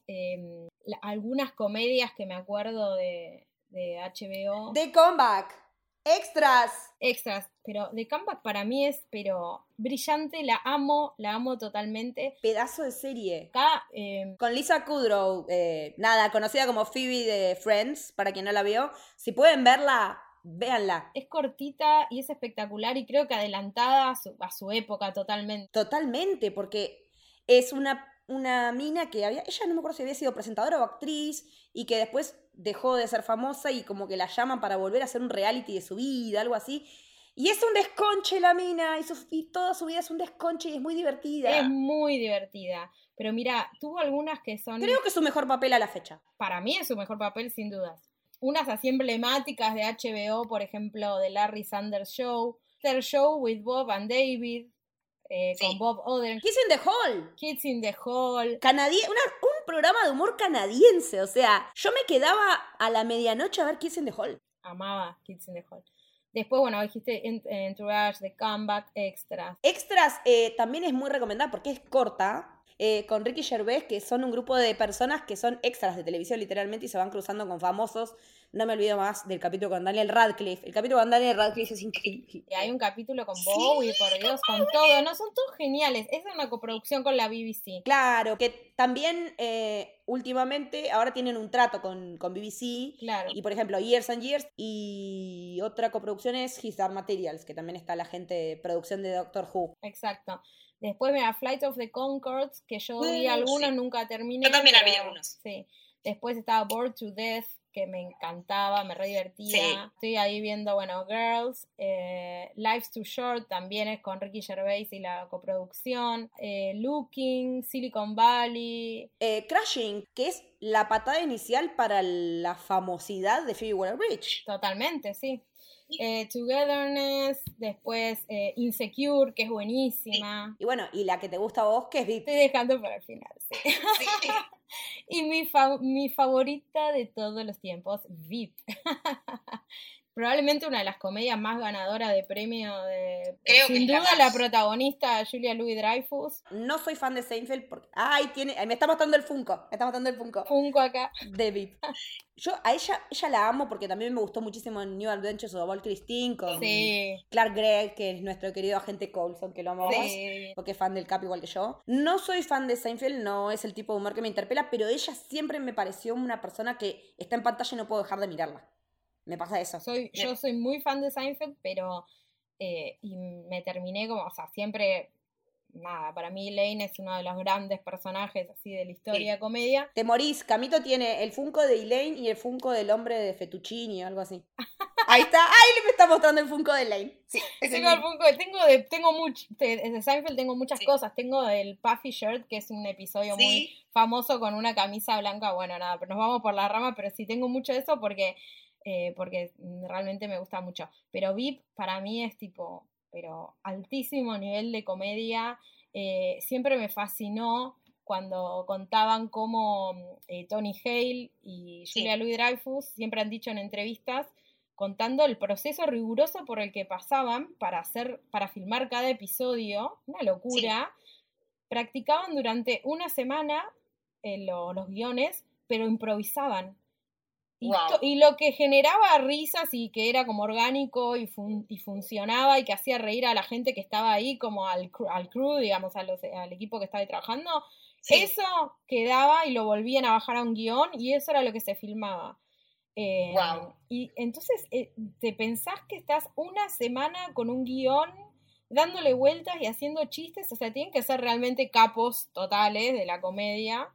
la- algunas comedias que me acuerdo de, de HBO. The Comeback, extras. extras, pero The Comeback para mí es, pero brillante, la amo, la amo totalmente. Pedazo de serie. Acá, em, Con Lisa Kudrow, eh, nada, conocida como Phoebe de Friends, para quien no la vio. Si pueden verla, véanla. es cortita y es espectacular y creo que adelantada a su, a su época totalmente. Totalmente, porque es una, una mina que había, ella no me acuerdo si había sido presentadora o actriz, y que después dejó de ser famosa y como que la llaman para volver a hacer un reality de su vida, algo así. Y es un desconche la mina, y, su- y toda su vida es un desconche y es muy divertida. Es muy divertida. Pero mira, tuvo algunas que son... Creo que es su mejor papel a la fecha. para mí es su mejor papel sin dudas. Unas así emblemáticas de HBO, por ejemplo, de Larry Sanders Show, The Show with Bob and David, eh, Sí. con Bob Oden, Kiss in the Hall. Kids in the Hall. Canadien- una- un programa de humor canadiense, o sea, yo me quedaba a la medianoche a ver Kiss in the Hall. Amaba Kids in the Hall. Después, bueno, dijiste Ent- Entourage, The Comeback, Extras. Extras eh, también es muy recomendada porque es corta. Eh, con Ricky Gervais, que son un grupo de personas que son extras de televisión literalmente y se van cruzando con famosos. No me olvido más del capítulo con Daniel Radcliffe. El capítulo con Daniel Radcliffe es increíble. Y hay un capítulo con Bowie, por Dios, con todo. No, son todos geniales. Es una coproducción con la BBC. Claro, que también eh, últimamente ahora tienen un trato con, con BBC. Claro. Y por ejemplo, Years and Years. Y otra coproducción es His Dark Materials, que también está la gente de producción de Doctor Who. Exacto. Después, mira, Flight of the Concords, que yo vi Uh, algunos, sí. nunca terminé. Yo también vi pero- algunos. Sí. Después estaba Bored to Death, que me encantaba, me re divertía. Sí. Estoy ahí viendo, bueno, Girls. eh, Life's Too Short también es con Ricky Gervais y la coproducción. eh, Looking, Silicon Valley. Eh, Crashing, que es la patada inicial para la famosidad de Phoebe Waller-Bridge. Totalmente, sí. Eh, Togetherness, después eh, Insecure, que es buenísima. Y bueno, y la que te gusta a vos, que es VIP. Estoy dejando para el final, sí. Sí. Y mi, fa- mi favorita de todos los tiempos, VIP. probablemente una de las comedias más ganadoras de premio de... Creo sin la duda la protagonista Julia Louis Dreyfus. No soy fan de Seinfeld porque. ¡Ay! Tiene. Me está matando el Funko. Me está matando el Funko. Funko acá. De VIP. Yo a ella, ella la amo porque también me gustó muchísimo en New Adventures of Walt Christine con Sí. Clark Gregg, que es nuestro querido agente Coulson, que lo amamos. Sí. Porque es fan del Cap igual que yo. No soy fan de Seinfeld, no es el tipo de humor que me interpela, pero ella siempre me pareció una persona que está en pantalla y no puedo dejar de mirarla. Me pasa eso. Soy, yo soy muy fan de Seinfeld, pero eh, y me terminé como, o sea, siempre, nada, para mí Elaine es uno de los grandes personajes así de la historia de comedia. Te morís. Camito tiene el Funko de Elaine y el Funko del hombre de Fettuccini o algo así. Ahí está. Ahí me está mostrando el Funko de Elaine. Sí, Tengo, el. Funko, tengo, de, tengo mucho, de, de Seinfeld tengo muchas Sí. cosas. Tengo el Puffy Shirt, que es un episodio muy Sí, famoso con una camisa blanca. Bueno, nada, pero nos vamos por la rama, pero sí tengo mucho de eso porque, eh, porque realmente me gusta mucho. Pero VIP para mí es tipo, pero altísimo nivel de comedia. Eh, siempre me fascinó cuando contaban cómo eh, Tony Hale y Sí. Julia Louis Dreyfus siempre han dicho en entrevistas contando el proceso riguroso por el que pasaban para hacer, para filmar cada episodio, una locura. Practicaban durante una semana eh, lo- los guiones, pero improvisaban. Y, Wow. y lo que generaba risas y que era como orgánico y, fun- y funcionaba y que hacía reír a la gente que estaba ahí, como al, cr- al crew, digamos, a los- al equipo que estaba ahí trabajando, sí. eso quedaba y lo volvían a bajar a un guion y eso era lo que se filmaba. Eh, Guau. Y entonces eh, te pensás que estás una semana con un guion dándole vueltas y haciendo chistes, o sea, tienen que ser realmente capos totales de la comedia.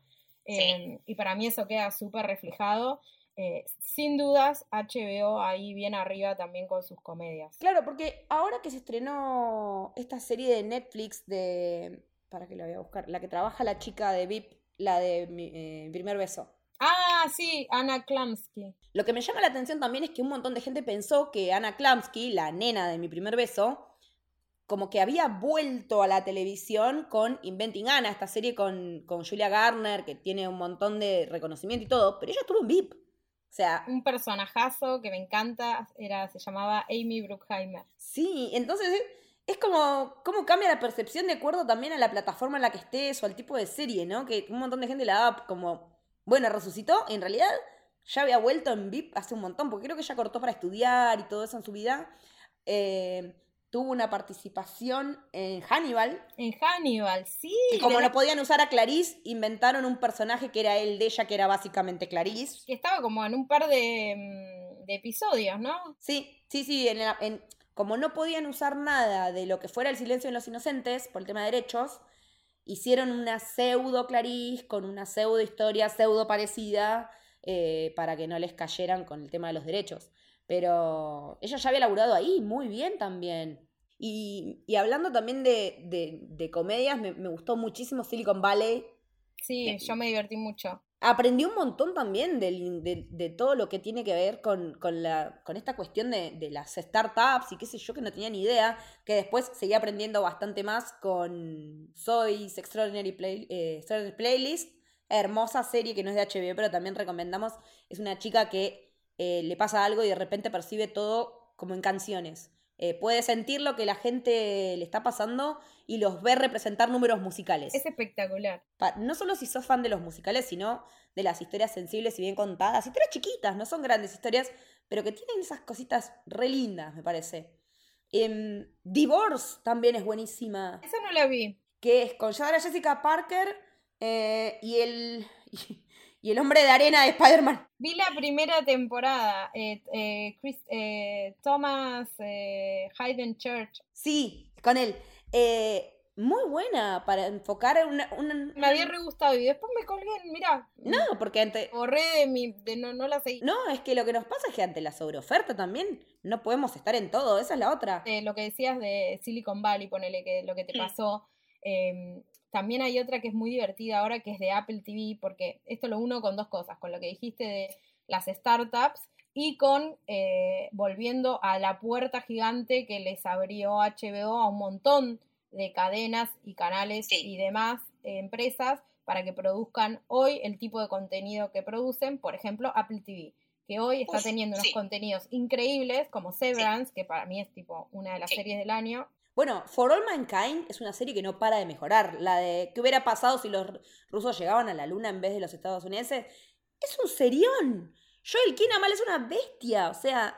Sí. eh, y para mí eso queda súper reflejado. Eh, sin dudas, HBO ahí bien arriba también con sus comedias. Claro, porque ahora que se estrenó esta serie de Netflix de. Para que la voy a buscar. La que trabaja la chica de VIP, la de mi eh, primer beso. Ah, sí, Anna Klamsky. Lo que me llama la atención también es que un montón de gente pensó que Anna Klamsky, la nena de mi primer beso, como que había vuelto a la televisión con Inventing Anna, esta serie con, con Julia Garner, que tiene un montón de reconocimiento y todo, pero ella estuvo en VIP. O sea, Un personajazo que me encanta era, se llamaba Amy Bruckheimer. sí, entonces es, es como cómo cambia la percepción de acuerdo también a la plataforma en la que estés o al tipo de serie, ¿no? Que un montón de gente la daba como, bueno, resucitó, en realidad ya había vuelto en VIP hace un montón, porque creo que ella cortó para estudiar y todo eso en su vida. Eh, tuvo una participación en Hannibal. En Hannibal, sí. Y como no podían usar a Clarice, inventaron un personaje que era el de ella, que era básicamente Clarice. que estaba como en un par de, mm, de episodios, ¿no? Sí, sí, sí. En la- en- como no podían usar nada de lo que fuera el silencio de los inocentes por el tema de derechos, hicieron una pseudo Clarice con una pseudo historia pseudo parecida eh, para que no les cayeran con el tema de los derechos. Pero ella ya había laburado ahí muy bien también. Y, y hablando también de, de- de comedias, me, me gustó muchísimo Silicon Valley. Sí, Eh, yo me divertí mucho. Aprendí un montón también de, de todo lo que tiene que ver con, con la, con esta cuestión de, de las startups y qué sé yo, que no tenía ni idea, que después seguí aprendiendo bastante más con Zoe's Extraordinary, Play- eh, Extraordinary Playlist, hermosa serie que no es de HBO, pero también recomendamos, es una chica que eh, le pasa algo y de repente percibe todo como en canciones. Eh, puede sentir lo que la gente le está pasando y los ve representar números musicales. Es espectacular. Pa- no solo si sos fan de los musicales, sino de las historias sensibles y bien contadas. Historias chiquitas, no son grandes historias, pero que tienen esas cositas re lindas, me parece. Em, Divorce también es buenísima, Esa no la vi. que es con Sarah Jessica Parker eh, y, el, y, el hombre de arena de Spider-Man. Vi la primera temporada. eh, eh, Chris- eh, Thomas eh, Hayden Church. Sí, con él. Eh, muy buena para enfocar una... una- Me había re gustado y después me colgué, mirá. No, porque ante, Borré de mi. De, no, no la seguí. No, es que lo que nos pasa es que ante la sobreoferta también no podemos estar en todo, esa es la otra. Lo que decías de Silicon Valley, ponele que lo que te pasó. eh, también hay otra que es muy divertida ahora, que es de Apple TV, porque esto lo uno con dos cosas, con lo que dijiste de las startups y con eh, volviendo a la puerta gigante que les abrió HBO a un montón de cadenas y canales Sí. y demás eh, empresas para que produzcan hoy el tipo de contenido que producen, por ejemplo, Apple TV, que hoy está Uf, teniendo unos sí. contenidos increíbles, como Severance, que para mí es tipo una de las series del año. Bueno, For All Mankind es una serie que no para de mejorar. La de qué hubiera pasado si los rusos llegaban a la luna en vez de los estadounidenses. Es un serión. Joel Kinnamal es una bestia. O sea,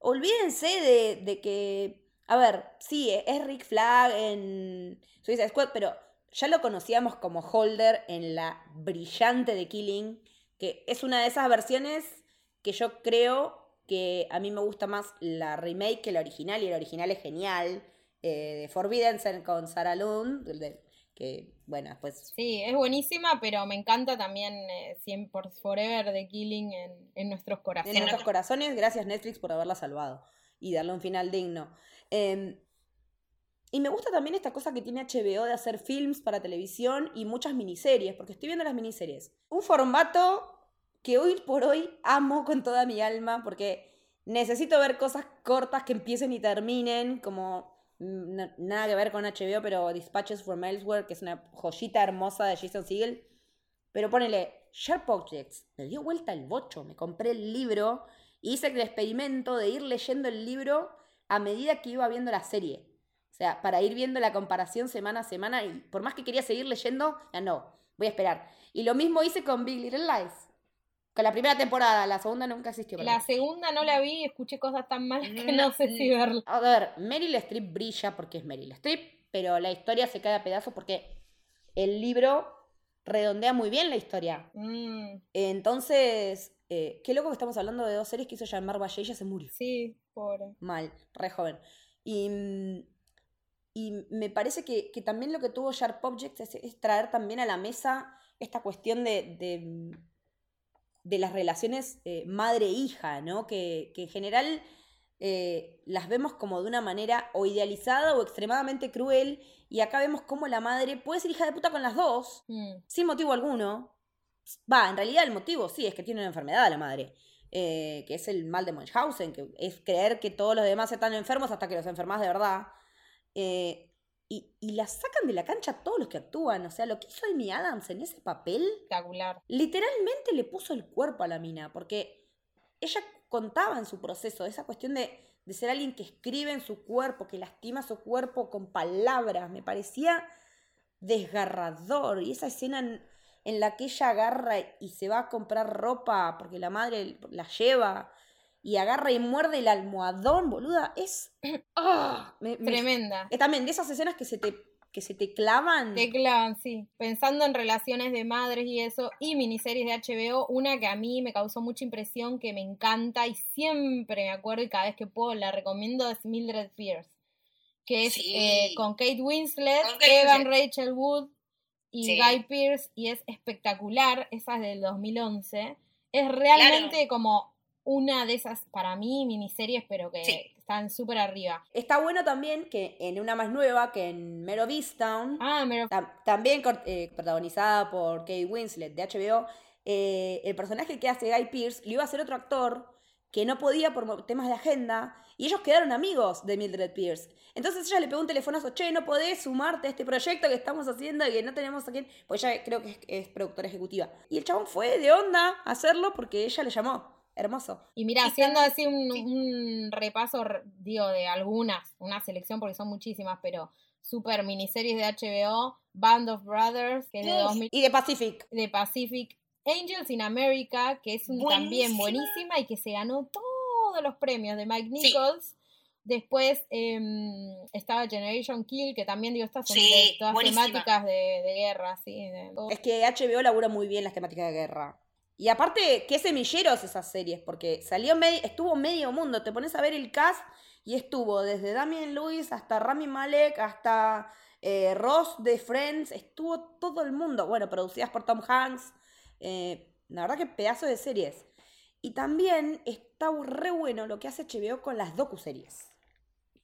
olvídense de, de que. A ver, sí, es Rick Flag en Suicide Squad, pero ya lo conocíamos como Holder en la brillante de Killing, que es una de esas versiones que yo creo que a mí me gusta más la remake que la original, y la original es genial, eh, de Forbidden con Sarah Lund, de- que, bueno, después... Sí, es buenísima, pero me encanta también eh, 100 por Forever de Killing en, en nuestros En corazones. nuestros corazones, gracias Netflix por haberla salvado y darle un final digno. Eh, y me gusta también esta cosa que tiene HBO de hacer films para televisión y muchas miniseries, porque estoy viendo las miniseries. Un formato que hoy por hoy amo con toda mi alma, porque necesito ver cosas cortas que empiecen y terminen, como nada que ver con HBO, pero Dispatches from Elsewhere, que es una joyita hermosa de Jason Segel. Pero ponele, Sharp Objects, me dio vuelta el bocho, me compré el libro hice el experimento de ir leyendo el libro a medida que iba viendo la serie. O sea, para ir viendo la comparación semana a semana y por más que quería seguir leyendo, ya no, voy a esperar. Y lo mismo hice con Big Little Lies. Con la primera temporada, la segunda nunca existió. La mí. segunda no la vi y escuché cosas tan malas que No, no sé si verla. A ver, Meryl Streep brilla porque es Meryl Streep, pero la historia se cae a pedazos porque el libro redondea muy bien la historia. Mm, Entonces, eh, qué loco que estamos hablando de dos series que hizo Jean-Marc Vallée y ella se murió. sí, pobre. Mal, re joven. Y, mm, y me parece que, que también lo que tuvo Sharp Objects es, es traer también a la mesa esta cuestión de, de, mm, de las relaciones eh, madre-hija, ¿no? Que, que en general eh, las vemos como de una manera o idealizada o extremadamente cruel. Y acá vemos cómo la madre puede ser hija de puta con las dos, Mm, sin motivo alguno. Va, en realidad el motivo sí es que tiene una enfermedad la madre, eh, que es el mal de Munchausen, que es creer que todos los demás están enfermos hasta que los enfermas de verdad. Y, y la sacan de la cancha todos los que actúan. O sea, lo que hizo Amy Adams en ese papel, espectacular. literalmente le puso el cuerpo a la mina, porque ella contaba en su proceso esa cuestión de, de ser alguien que escribe en su cuerpo, que lastima su cuerpo con palabras. Me parecía desgarrador. Y esa escena en, en la que ella agarra y se va a comprar ropa porque la madre la lleva y agarra y muerde el almohadón, boluda, es... ¡Ah! Me- me- Tremenda. es también de esas escenas que se te, que se te clavan. Te clavan, sí. Pensando en relaciones de madres y eso, y miniseries de HBO, una que a mí me causó mucha impresión, que me encanta y siempre me acuerdo y cada vez que puedo la recomiendo, es Mildred Pierce, que es Sí. eh, con Kate Winslet, Con Kate Evan Winslet. Rachel Wood y Sí. Guy Pearce, y es espectacular, esa es del 2011. Es realmente como una de esas, para mí, miniseries, pero que Sí. están súper arriba. Está bueno también que en una más nueva, que en Easttown, Ah, tam- también eh, protagonizada por Kate Winslet de HBO, eh, el personaje que hace Guy Pearce lo iba a hacer otro actor que no podía por temas de agenda y ellos quedaron amigos de Mildred Pierce. Entonces ella le pegó un telefonazo, che, no podés sumarte a este proyecto que estamos haciendo y que no tenemos a quién, pues ella creo que es, es productora ejecutiva. Y el chabón fue de onda a hacerlo porque ella le llamó. Hermoso. Y mira, Y haciendo así un, sí. un repaso, digo, de algunas, una selección porque son muchísimas, pero super miniseries de HBO, Band of Brothers, que es de, Uf. 2000, Y de Pacific. de Pacific, Angels in America, que es un, también Buenísima. y que se ganó todos los premios de Mike Sí. Nichols. Después em, estaba Generation Kill, que también, digo, estas son de todas buenísima. temáticas de, de guerra, sí. de- Es que HBO labura muy bien las temáticas de guerra. Y aparte, qué semilleros esas series, porque salió estuvo medio mundo. Te pones a ver el cast y estuvo desde Damien Lewis hasta Rami Malek, hasta eh, Ross de Friends, estuvo todo el mundo. Bueno, producidas por Tom Hanks. eh, la verdad que pedazo de series. Y también está re bueno lo que hace HBO con las docuseries.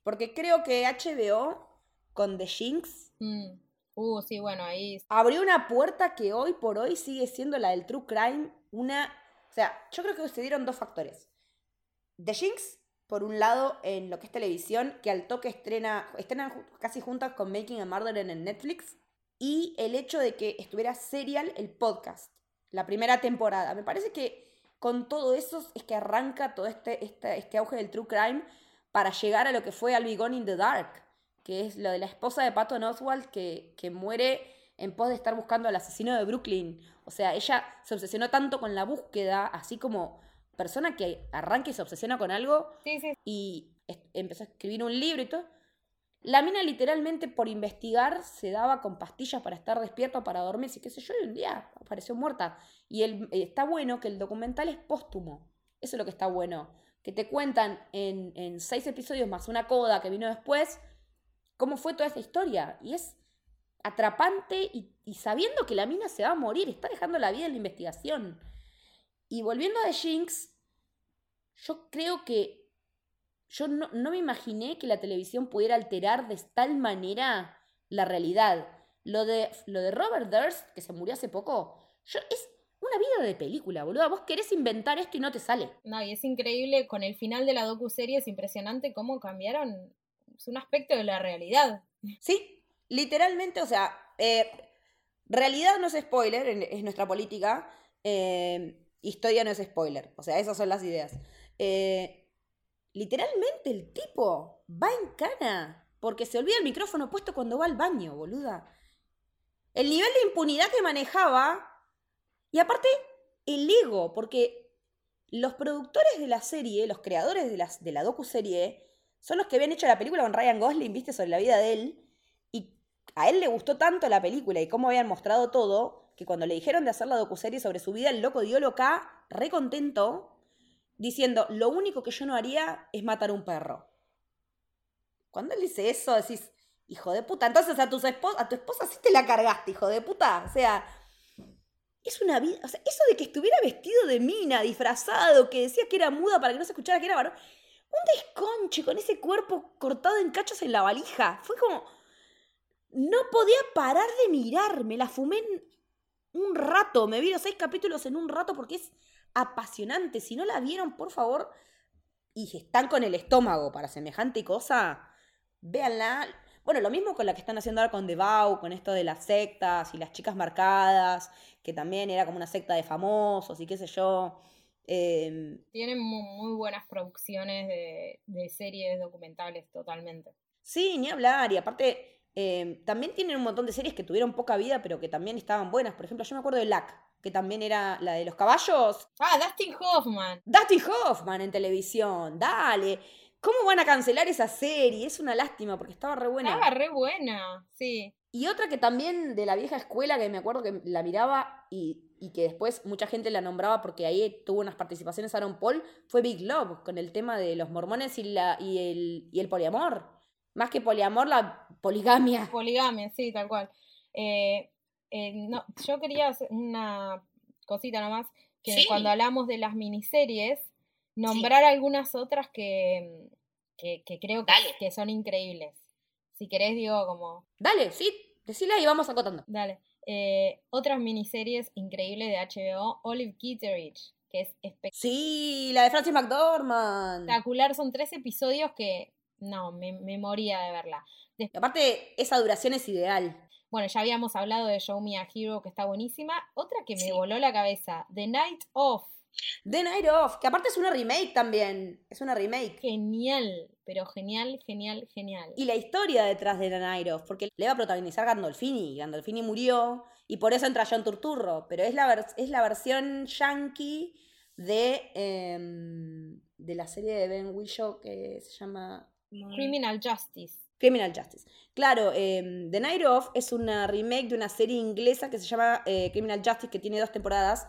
Porque creo que HBO, con The Jinx, Mm. Uh, sí, bueno, ahí abrió una puerta que hoy por hoy sigue siendo la del True Crime. Una. O sea, yo creo que se dieron dos factores. The Jinx, por un lado, en lo que es televisión, que al toque estrena, estrenan casi juntas con Making a Murderer en Netflix. Y el hecho de que estuviera Serial, el podcast, la primera temporada. Me parece que con todo eso es que arranca todo este, este, este auge del true crime para llegar a lo que fue Gone in the Dark, que es lo de la esposa de Patton Oswald que, que muere en pos de estar buscando al asesino de Brooklyn. O sea, ella se obsesionó tanto con la búsqueda, así como persona que arranca y se obsesiona con algo Sí, sí. y empezó a escribir un libro y todo. La mina literalmente por investigar se daba con pastillas para estar despierta, para dormirse, qué sé yo, y un día apareció muerta. Y el, eh, está bueno que el documental es póstumo. Eso es lo que está bueno. Que te cuentan en, en seis episodios más una coda que vino después, cómo fue toda esa historia. Y es atrapante y, y sabiendo que la mina se va a morir, está dejando la vida en la investigación. Y volviendo a The Jinx, yo creo que yo no, no me imaginé que la televisión pudiera alterar de tal manera la realidad. Lo de, lo de Robert Durst, que se murió hace poco, yo, es una vida de película, boludo. Vos querés inventar esto y no te sale. No, y es increíble, con el final de la docu-serie es impresionante cómo cambiaron es un aspecto de la realidad. Sí, literalmente, o sea, eh, realidad no es spoiler, es nuestra política. eh, historia no es spoiler. O sea, esas son las ideas. Eh, literalmente el tipo va en cana porque se olvida el micrófono puesto cuando va al baño, boluda. El nivel de impunidad que manejaba y aparte el ego, porque los productores de la serie, los creadores de, las, de la docu-serie, son los que habían hecho la película con Ryan Gosling, viste, sobre la vida de él. Y a él le gustó tanto la película y cómo habían mostrado todo, que cuando le dijeron de hacer la docuserie sobre su vida, el loco dio loca, re contento, diciendo, lo único que yo no haría es matar a un perro. Cuando él dice eso, decís, hijo de puta, entonces a, tus espo- a tu esposa sí te la cargaste, hijo de puta. O sea, es una vida, o sea, eso de que estuviera vestido de mina, disfrazado, que decía que era muda para que no se escuchara que era varón, un desconche con ese cuerpo cortado en cachos en la valija. Fue como, no podía parar de mirar, me la fumé en un rato, me vi los seis capítulos en un rato porque es apasionante. Si no la vieron, por favor, y están con el estómago para semejante cosa, véanla. Bueno, lo mismo con la que están haciendo ahora con The Vow, con esto de las sectas y las chicas marcadas, que también era como una secta de famosos y qué sé yo. Eh, Tienen mu- muy, buenas producciones de, de series documentales, totalmente. sí, ni hablar. Y aparte, eh, también tienen un montón de series que tuvieron poca vida, pero que también estaban buenas. Por ejemplo, yo me acuerdo de Lack, que también era la de los caballos. Ah, Dustin Hoffman. Dustin Hoffman en televisión, dale. ¿Cómo van a cancelar esa serie? Es una lástima porque estaba re buena. Estaba re buena, sí. Y otra que también de la vieja escuela que me acuerdo que la miraba y, y que después mucha gente la nombraba porque ahí tuvo unas participaciones Aaron Paul fue Big Love con el tema de los mormones y, la, y, el, y el poliamor. Más que poliamor, la poligamia. Poligamia, sí, tal cual. Eh, eh, no, yo quería hacer una cosita nomás, que Sí. cuando hablamos de las miniseries, nombrar algunas otras que, que, que creo que, que son increíbles. Si querés, digo como, Dale, sí, decila y vamos acotando. dale. Eh, otras miniseries increíbles de HBO, Olive Kitteridge, que es espectacular. Sí, la de Francis McDormand. Son tres episodios que, no, me, me moría de verla. Aparte, esa duración es ideal. Bueno, ya habíamos hablado de Show Me a Hero, que está buenísima. Otra que me voló la cabeza, The Night Of. The Night Of, que aparte es una remake también. Es una remake. Genial, pero genial, genial, genial. Y la historia detrás de The Night Of, porque le va a protagonizar Gandolfini. Gandolfini murió y por eso entra John Turturro. Pero es la, es la versión yankee de, em, de la serie de Ben Whishaw que se llama Criminal Justice. Criminal Justice. Claro, em, The Night Of es una remake de una serie inglesa que se llama eh, Criminal Justice, que tiene dos temporadas,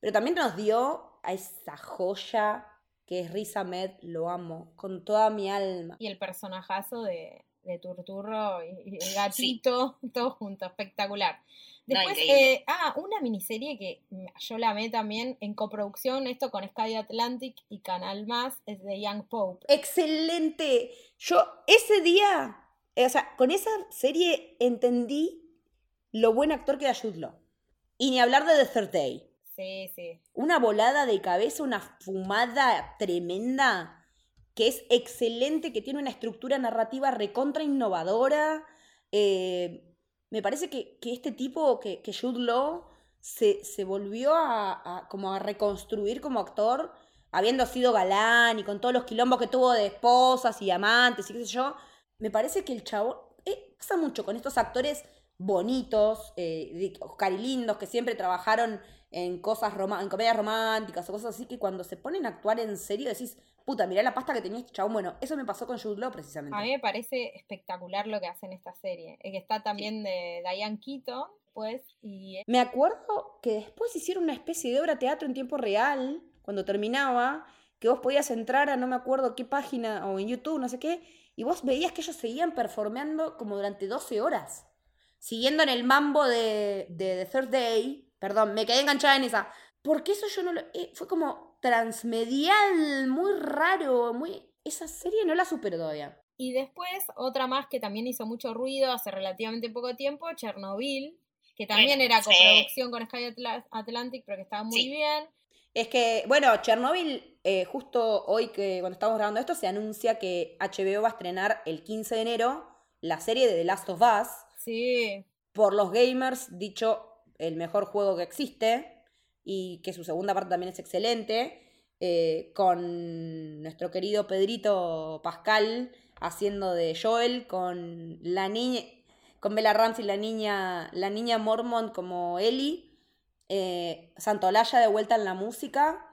pero también nos dio a esa joya que es Riz Ahmed, lo amo, con toda mi alma. Y el personajazo de, de Turturro y, el gatito, todo junto, espectacular. Después, eh, ah, una miniserie que yo la amé también en coproducción, esto con Sky Atlantic y Canal Más, es de Young Pope. Excelente. Yo ese día, eh, o sea, con esa serie entendí lo buen actor que era Jude Law. Y ni hablar de The Third Day. Sí, sí. una volada de cabeza, una fumada tremenda, que es excelente, que tiene una estructura narrativa recontra innovadora. Eh, me parece que, que este tipo, que, que Jude se, se volvió a, como a reconstruir como actor, habiendo sido galán y con todos los quilombos que tuvo de esposas y amantes y qué sé yo. Me parece que el chavo pasa mucho con estos actores bonitos, eh, carilindos, que siempre trabajaron en cosas en comedias románticas o cosas así, que cuando se ponen a actuar en serio decís, puta, mirá la pasta que tenía este chabón. Bueno, eso me pasó con Jude Law precisamente. A mí me parece espectacular lo que hace en esta serie. Eh, Que está también de Diane Keaton, pues, y Me acuerdo que después hicieron una especie de obra teatro en tiempo real, cuando terminaba, que vos podías entrar a no me acuerdo qué página o en YouTube, no sé qué, y vos veías que ellos seguían performeando como durante 12 horas, siguiendo en el mambo de, de The Third Day. Perdón, me quedé enganchada en esa. Porque eso yo no lo... eh, fue como transmedial, muy raro, muy... Esa serie no la superó todavía. Y después, otra más que también hizo mucho ruido hace relativamente poco tiempo, Chernobyl, que también Bueno, era sí. coproducción con Sky Atla- Atlantic, pero que estaba muy Sí. bien. Es que, bueno, Chernobyl, eh, justo hoy que cuando estamos grabando esto, se anuncia que HBO va a estrenar el 15 de enero la serie de The Last of Us. Sí, Por los gamers, dicho, el mejor juego que existe. Y que su segunda parte también es excelente. eh, con nuestro querido Pedrito Pascal haciendo de Joel, con la niña. Con Bella Ramsey, la niña, la niña Mormon como Ellie eh, Santolaya de vuelta en la música.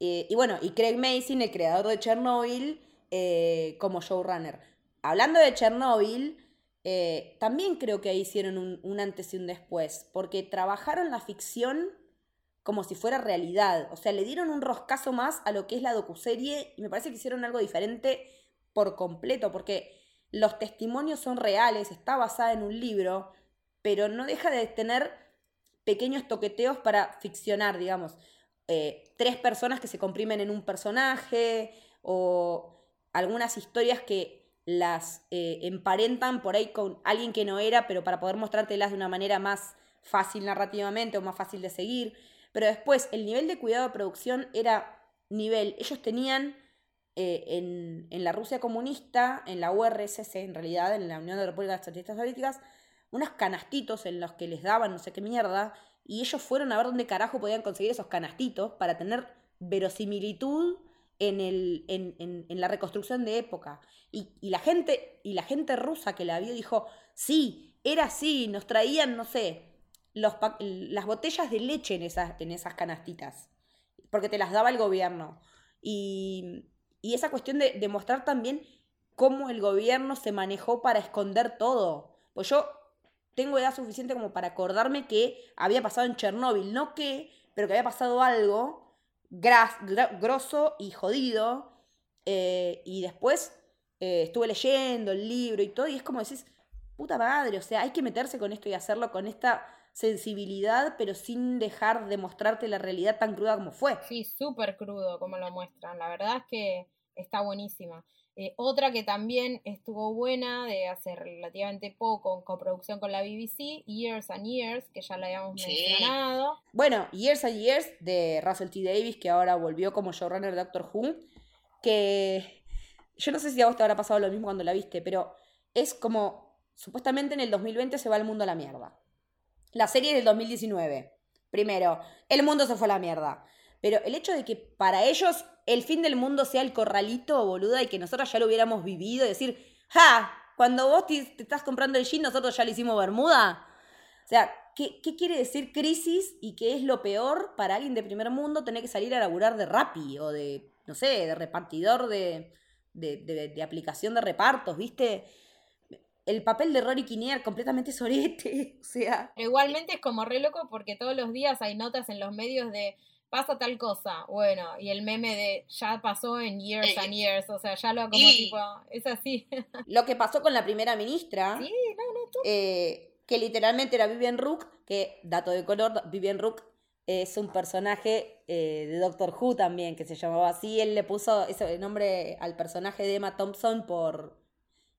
eh, y bueno, y Craig Mason, el creador de Chernobyl, eh, como showrunner. Hablando de Chernobyl, eh, también creo que hicieron un, un antes y un después, porque trabajaron la ficción como si fuera realidad. O sea, le dieron un roscazo más a lo que es la docuserie y me parece que hicieron algo diferente por completo, porque los testimonios son reales, está basada en un libro, pero no deja de tener pequeños toqueteos para ficcionar, digamos. Eh, tres personas que se comprimen en un personaje o algunas historias que las eh, emparentan por ahí con alguien que no era, pero para poder mostrártelas de una manera más fácil narrativamente o más fácil de seguir. Pero después, el nivel de cuidado de producción era nivel. Ellos tenían eh, en, en la Rusia comunista, en la URSS en realidad, en la Unión de Repúblicas Socialistas Soviéticas, unos canastitos en los que les daban no sé qué mierda, y ellos fueron a ver dónde carajo podían conseguir esos canastitos para tener verosimilitud en, el, en, en- la reconstrucción de época. Y, y la gente, y la gente rusa que la vio dijo, sí, era así, nos traían, no sé, los las botellas de leche en esas, en esas canastitas, porque te las daba el gobierno. Y, y esa cuestión de, de mostrar también cómo el gobierno se manejó para esconder todo. Pues yo tengo edad suficiente como para acordarme que había pasado en Chernóbil, no que, pero que había pasado algo gras- gra- grosso y jodido. eh, y después eh, estuve leyendo el libro y todo, y es como decís, puta madre, o sea, hay que meterse con esto y hacerlo con esta sensibilidad, pero sin dejar de mostrarte la realidad tan cruda como fue. sí, súper crudo como lo muestran. La verdad es que está buenísima. Eh, otra que también estuvo buena de hace relativamente poco, en coproducción con la BBC, Years and Years, que ya la habíamos Sí. mencionado. Bueno, Years and Years de Russell T. Davis, que ahora volvió como showrunner de Doctor Who, que yo no sé si a vos te habrá pasado lo mismo cuando la viste, pero es como, supuestamente en el 2020 se va el mundo a la mierda. La serie es del 2019. Primero, el mundo se fue a la mierda. Pero el hecho de que para ellos el fin del mundo sea el corralito, boluda, y que nosotros ya lo hubiéramos vivido, y decir, ¡ja! Cuando vos te, estás comprando el jean, nosotros ya le hicimos bermuda. O sea, ¿qué, qué quiere decir crisis y qué es lo peor para alguien de primer mundo tener que salir a laburar de Rappi o de, no sé, de repartidor de, de, de- aplicación de repartos, ¿viste? El papel de Rory Kinnear completamente sorete, o sea... Igualmente es como re loco porque todos los días hay notas en los medios de pasa tal cosa, bueno, y el meme de ya pasó en years Eh, and years, o sea, ya lo como y- tipo, es así. Lo que pasó con la primera ministra, sí, no, no, tú. eh, que literalmente era Vivian Rook, que, dato de color, Vivian Rook es un personaje eh, de Doctor Who también, que se llamaba así. Él le puso ese nombre al personaje de Emma Thompson por,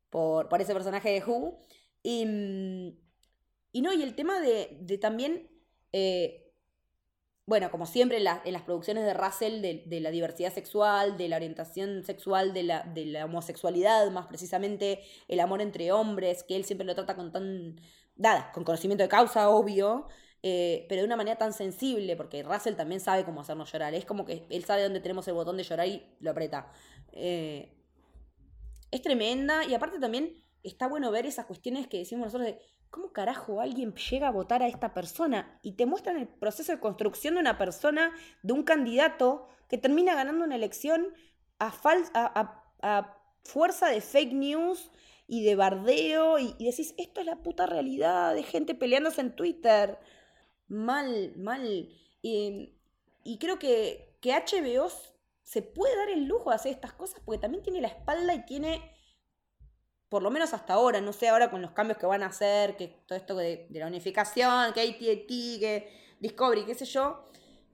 por, por ese personaje de Who. Y, mm, y no, y el tema de, de también, eh, bueno, como siempre en, en las producciones de Russell, de, de la diversidad sexual, de la orientación sexual, de la, de la homosexualidad, más precisamente el amor entre hombres, que él siempre lo trata con tan, nada, con conocimiento de causa, obvio. eh, pero de una manera tan sensible, porque Russell también sabe cómo hacernos llorar. Es como que él sabe dónde tenemos el botón de llorar y lo aprieta. Eh, es tremenda y aparte también está bueno ver esas cuestiones que decimos nosotros de cómo carajo alguien llega a votar a esta persona y te muestran el proceso de construcción de una persona, de un candidato que termina ganando una elección a, a, fuerza de fake news y de bardeo y, decís, esto es la puta realidad de gente peleándose en Twitter. Mal, mal. Y creo que, que HBO se puede dar el lujo de hacer estas cosas porque también tiene la espalda y tiene, por lo menos hasta ahora, no sé ahora con los cambios que van a hacer, que todo esto de, la unificación, que AT&T, que Discovery, qué sé yo,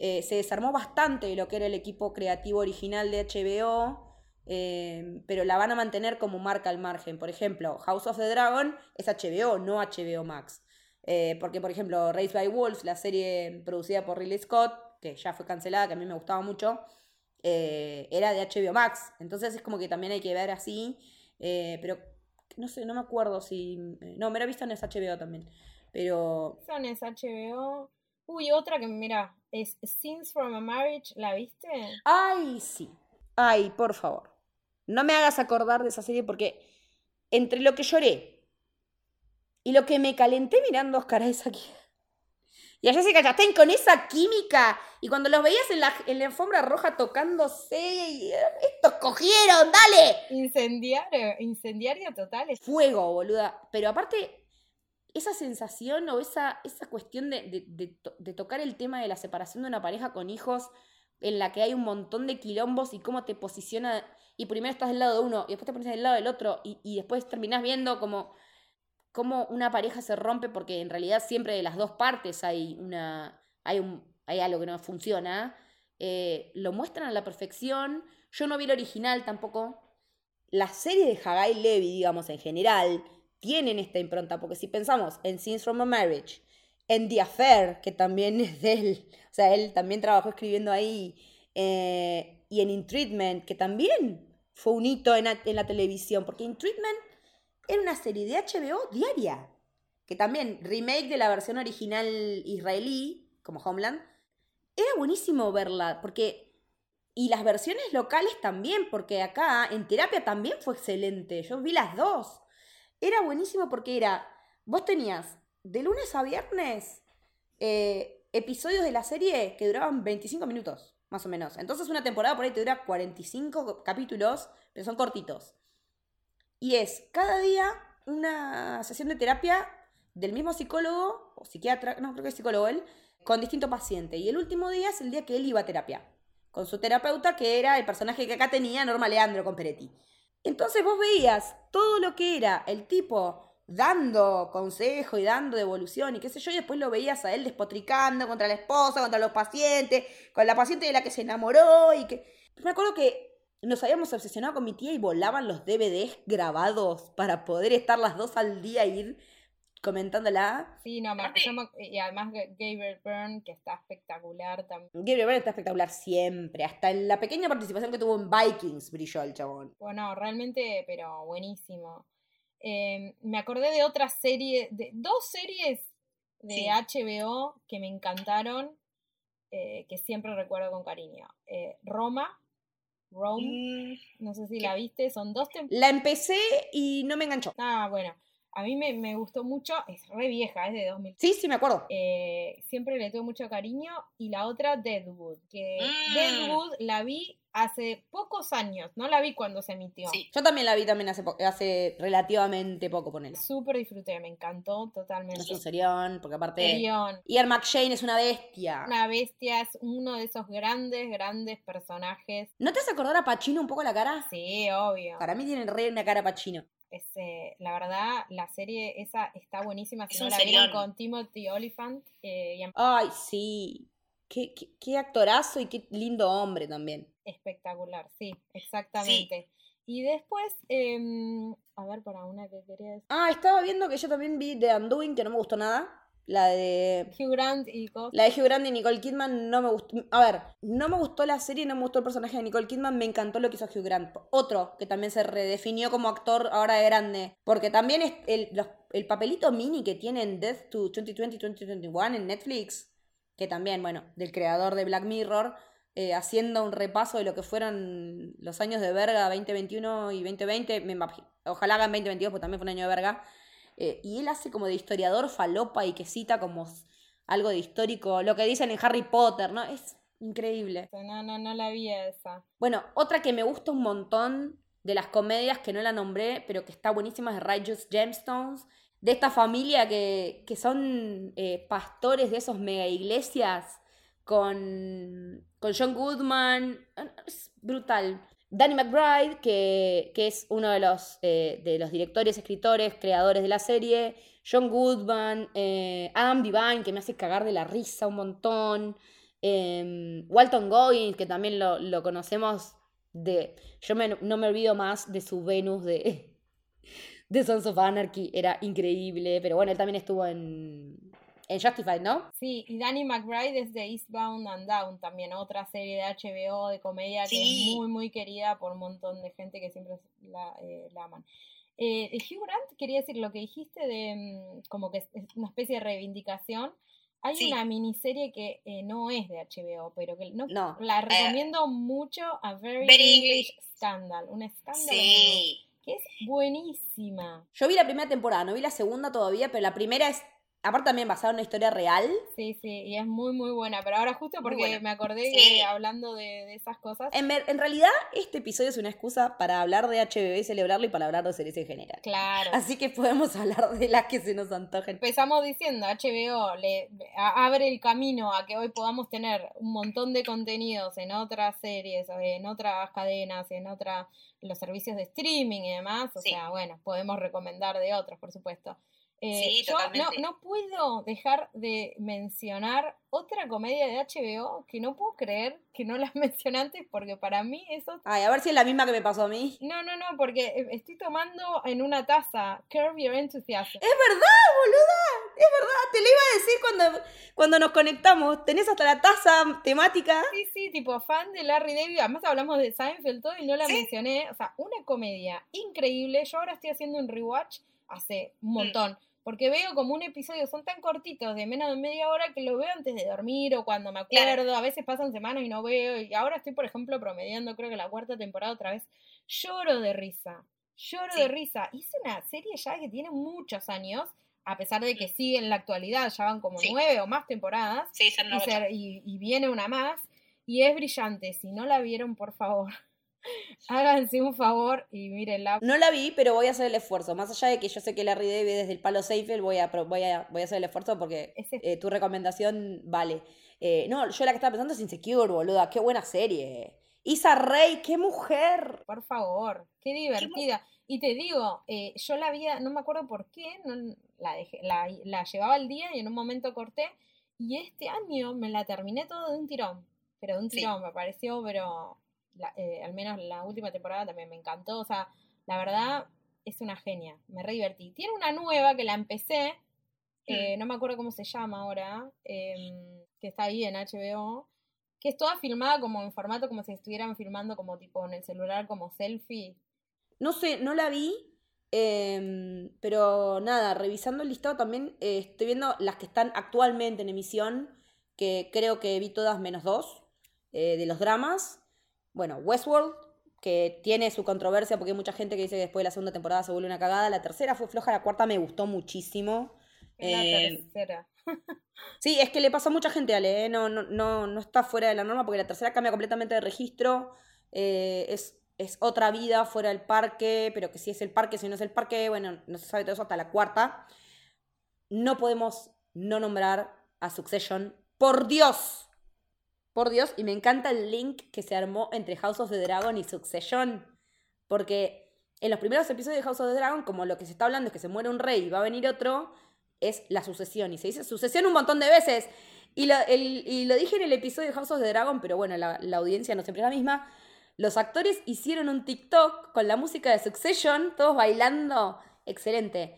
eh, se desarmó bastante de lo que era el equipo creativo original de HBO, eh, pero la van a mantener como marca al margen. Por ejemplo, House of the Dragon es HBO, no HBO Max. Eh, porque, por ejemplo, Raised by Wolves, la serie producida por Ridley Scott, que ya fue cancelada, que a mí me gustaba mucho, era de HBO Max. Entonces es como que también hay que ver así. pero no sé, no me acuerdo si. No, me lo he visto en ese HBO también. Pero. Son es HBO. Uy, otra que mira, es Scenes from a Marriage, ¿la viste? Ay, sí. Ay, por favor. No me hagas acordar de esa serie porque entre lo que lloré y lo que me calenté mirando Oscar Isaac y a Jessica Chastain con esa química y cuando los veías en la, en la alfombra roja tocándose y estos cogieron, dale. Incendiario, incendiaria total. Fuego, boluda. Pero aparte, esa sensación o esa, esa cuestión de, de- de tocar el tema de la separación de una pareja con hijos, en la que hay un montón de quilombos y cómo te posiciona, y primero estás del lado de uno, y después te pones del lado del otro, y, y después terminás viendo como cómo una pareja se rompe, porque en realidad siempre de las dos partes hay una. hay un. hay algo que no funciona. eh, lo muestran a la perfección. Yo no vi el original tampoco la serie de Hagai Levy, digamos, en general, tienen esta impronta, porque si pensamos en Scenes from a Marriage, en The Affair, que también es de él, o sea, él también trabajó escribiendo ahí, eh, y en In Treatment, que también fue un hito en la, en la televisión, porque In Treatment era una serie de HBO diaria, que también, remake de la versión original israelí, como Homeland, era buenísimo verla, porque y las versiones locales también, porque acá en terapia también fue excelente. Yo vi las dos. Era buenísimo porque era, vos tenías de lunes a viernes eh, episodios de la serie que duraban 25 minutos, más o menos. Entonces una temporada por ahí te dura 45 capítulos, pero son cortitos. Y es cada día una sesión de terapia del mismo psicólogo, o psiquiatra, no creo que es psicólogo él, con distinto paciente. Y el último día es el día que él iba a terapia con su terapeuta, que era el personaje que acá tenía Norma Leandro con Peretti. Entonces vos veías todo lo que era el tipo dando consejo y dando devolución y qué sé yo, y después lo veías a él despotricando contra la esposa, contra los pacientes, con la paciente de la que se enamoró y que... Me acuerdo que nos habíamos obsesionado con mi tía y volaban los DVDs grabados para poder estar las dos al día y ir comentándola. Sí, no, me- yo me- y además Ga- Gabriel Byrne, que está espectacular también. Gabriel Byrne está espectacular siempre, hasta en la pequeña participación que tuvo en Vikings brilló el chabón. Bueno, realmente, pero buenísimo. Eh, me acordé de otra serie, de dos series de Sí. HBO que me encantaron, eh, que siempre recuerdo con cariño. Eh, Roma, Rome, Mm, no sé si ¿qué? la viste, son dos temporadas. La empecé y no me enganchó. Ah, bueno, a mí me, me gustó mucho, es re vieja, es de 2000. Sí, sí, me acuerdo. Eh, siempre le tuve mucho cariño. Y la otra, Deadwood, que Mm. Deadwood la vi hace pocos años, no la vi cuando se emitió. sí. Yo también la vi también hace, relativamente poco, ponele. Súper disfruté, me encantó totalmente. Es un serión, porque aparte... Serión. Ian McShane es una bestia. Una bestia, es uno de esos grandes, grandes personajes. ¿No te hace acordar a Pacino un poco la cara? Sí, obvio. Para mí tiene re una cara Pacino. Es, eh, la verdad, la serie esa está buenísima. Si Es no la vieron serión. con Timothy Oliphant. eh, y Ay, sí. Qué, qué, qué actorazo y qué lindo hombre también. espectacular, sí, exactamente. Y después, em, a ver, para una que quería decir. Ah, estaba viendo que yo también vi The Undoing, que no me gustó nada. La de. Hugh Grant y cosas. La de Hugh Grant y Nicole Kidman no me gustó. A ver, no me gustó la serie, no me gustó el personaje de Nicole Kidman, me encantó lo que hizo Hugh Grant. Otro que también se redefinió como actor ahora de grande. Porque también es el, los- el papelito mini que tiene en Death to 2020-2021 en Netflix, que también, bueno, del creador de Black Mirror, eh, haciendo un repaso de lo que fueron los años de verga 2021 y 2020. Me ojalá hagan 2022, porque también fue un año de verga. Eh, y él hace como de historiador falopa y que cita como algo de histórico, lo que dicen en Harry Potter, ¿no? Es increíble. No, no, no la vi esa. Bueno, otra que me gusta un montón de las comedias que no la nombré, pero que está buenísima es Righteous Gemstones, de esta familia que, que son eh, pastores de esos mega iglesias con, con John Goodman. Es brutal. Danny McBride, que, que es uno de los, eh, de los directores, escritores, creadores de la serie. John Goodman, eh, Adam Devine, que me hace cagar de la risa un montón. eh, Walton Goggins, que también lo, lo conocemos de... Yo me- no me olvido más de su Venus de, de Sons of Anarchy, era increíble. Pero bueno, él también estuvo en, en Justified, ¿no? Sí, y Danny McBride es de Eastbound and Down, también otra serie de HBO de comedia que es muy, muy querida por un montón de gente que siempre la, eh, la aman. Eh, Hugh Grant, quería decir lo que dijiste de mm, como que es una especie de reivindicación. Hay Sí. una miniserie que eh, no es de HBO, pero que no, No. la recomiendo mucho a Very, Very English English. Scandal, un escándalo Sí. Que es buenísima. Yo vi la primera temporada, no vi la segunda todavía, pero la primera es, aparte también basada en una historia real. Sí, sí, y es muy, muy buena. Pero ahora justo porque me acordé Sí. hablando de, de esas cosas, En, en realidad, este episodio es una excusa para hablar de HBO y celebrarlo y para hablar de series en general. claro. Así que podemos hablar de las que se nos antojen. Empezamos diciendo, HBO le a- abre el camino a que hoy podamos tener un montón de contenidos en otras series, en otras cadenas, en otras los servicios de streaming y demás. O Sí. sea, bueno, podemos recomendar de otros, por supuesto. Eh, Sí, yo no, no puedo dejar de mencionar otra comedia de HBO que no puedo creer que no las mencioné antes porque para mí eso Ay, a ver si es la misma que me pasó a mí. No, no, no, porque eh, estoy tomando en una taza Curb Your Enthusiasm. Es verdad, boluda. Es verdad, te lo iba a decir cuando, cuando nos conectamos. Tenés hasta la taza temática. Sí, sí, tipo fan de Larry David. Además hablamos de Seinfeld todo y no la Sí. mencioné. O sea, una comedia increíble. Yo ahora estoy haciendo un rewatch hace un montón. Porque veo como un episodio, son tan cortitos, de menos de media hora, que lo veo antes de dormir o cuando me acuerdo. Claro. A veces pasan semanas y no veo. Y ahora estoy, por ejemplo, promediando, creo que la cuarta temporada otra vez. Lloro de risa. Lloro Sí. de risa. Hice una serie ya que tiene muchos años, a pesar de que sigue en la actualidad, ya van como Sí. nueve o más temporadas Sí, son y, y- y viene una más y es brillante. Si no la vieron, por favor, háganse un favor y mírenla. No la vi, pero voy a hacer el esfuerzo. Más allá de que yo sé que Larry David desde el palo Seinfeld, voy a, voy a, voy a hacer el esfuerzo porque Ese- eh, tu recomendación vale. Eh, no, yo la que estaba pensando es Insecure, boluda. Qué buena serie. Isa Rey, qué mujer. Por favor, qué divertida. Y te digo, eh, yo la vida, no me acuerdo por qué, no, la, dejé, la, la llevaba al día y en un momento corté. Y este año me la terminé todo de un tirón. Pero de un Sí. tirón, me pareció, pero la- eh, al menos la última temporada también me encantó. O sea, la verdad es una genia, me re divertí. Tiene una nueva que la empecé, eh, no me acuerdo cómo se llama ahora, em, que está ahí en HBO, que es toda filmada como en formato como si estuvieran filmando como tipo en el celular como selfie. No sé, no la vi. em, pero nada, revisando el listado también eh, estoy viendo las que están actualmente en emisión, que creo que vi todas menos dos, eh, de los dramas. Bueno, Westworld, que tiene su controversia porque hay mucha gente que dice que después de la segunda temporada se vuelve una cagada. La tercera fue floja, la cuarta me gustó muchísimo. La Eh, tercera. Sí, es que le pasa a mucha gente, Ale, ¿eh? no, no, no, no está fuera de la norma porque la tercera cambia completamente de registro, eh, es, es otra vida fuera del parque, pero que si es el parque, si no es el parque, bueno, no se sabe todo eso hasta la cuarta. No podemos no nombrar a Succession, por Dios, por Dios, y me encanta el link que se armó entre House of the Dragon y Succession, porque en los primeros episodios de House of the Dragon, como lo que se está hablando es que se muere un rey y va a venir otro, es la sucesión. Y se dice sucesión un montón de veces. Y lo, dije en el episodio de House of the Dragon, pero bueno, la, audiencia no siempre es la misma. Los actores hicieron un TikTok con la música de Succession, todos bailando. Excelente.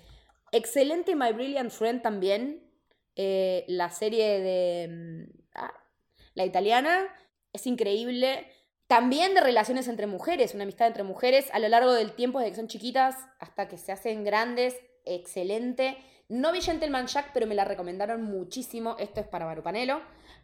Excelente My Brilliant Friend también. Eh, la serie de... la italiana es increíble. También de relaciones entre mujeres, una amistad entre mujeres a lo largo del tiempo, desde que son chiquitas hasta que se hacen grandes, excelente. No vi Gentleman Jack, pero me la recomendaron muchísimo. Esto es para Marupanelo.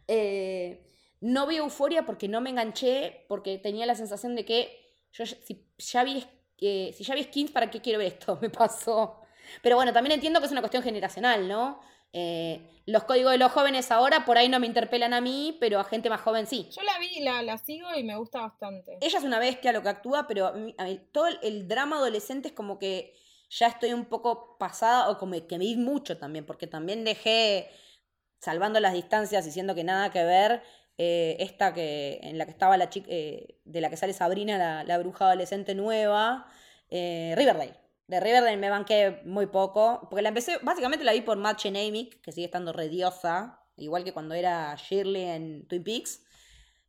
Eh, no vi Euforia porque no me enganché, porque tenía la sensación de que si ya vi, eh, si ya vi Skins, ¿para qué quiero ver esto? Me pasó. Pero bueno, también entiendo que es una cuestión generacional, ¿no? Eh, los códigos de los jóvenes ahora por ahí no me interpelan a mí, pero a gente más joven sí. Yo la vi, la, la sigo y me gusta bastante. Ella es una bestia lo que actúa, pero a mí- a mí todo el, drama adolescente es como que ya estoy un poco pasada o como que me vi mucho también, porque también dejé, salvando las distancias y siendo que nada que ver, eh, esta que en la que estaba la chica, eh, de la que sale Sabrina, la, la bruja adolescente nueva, eh, Riverdale. De Riverdale me banqué muy poco, porque la empecé, básicamente la vi por Matt Chenamick, que sigue estando rediosa, igual que cuando era Shirley en Twin Peaks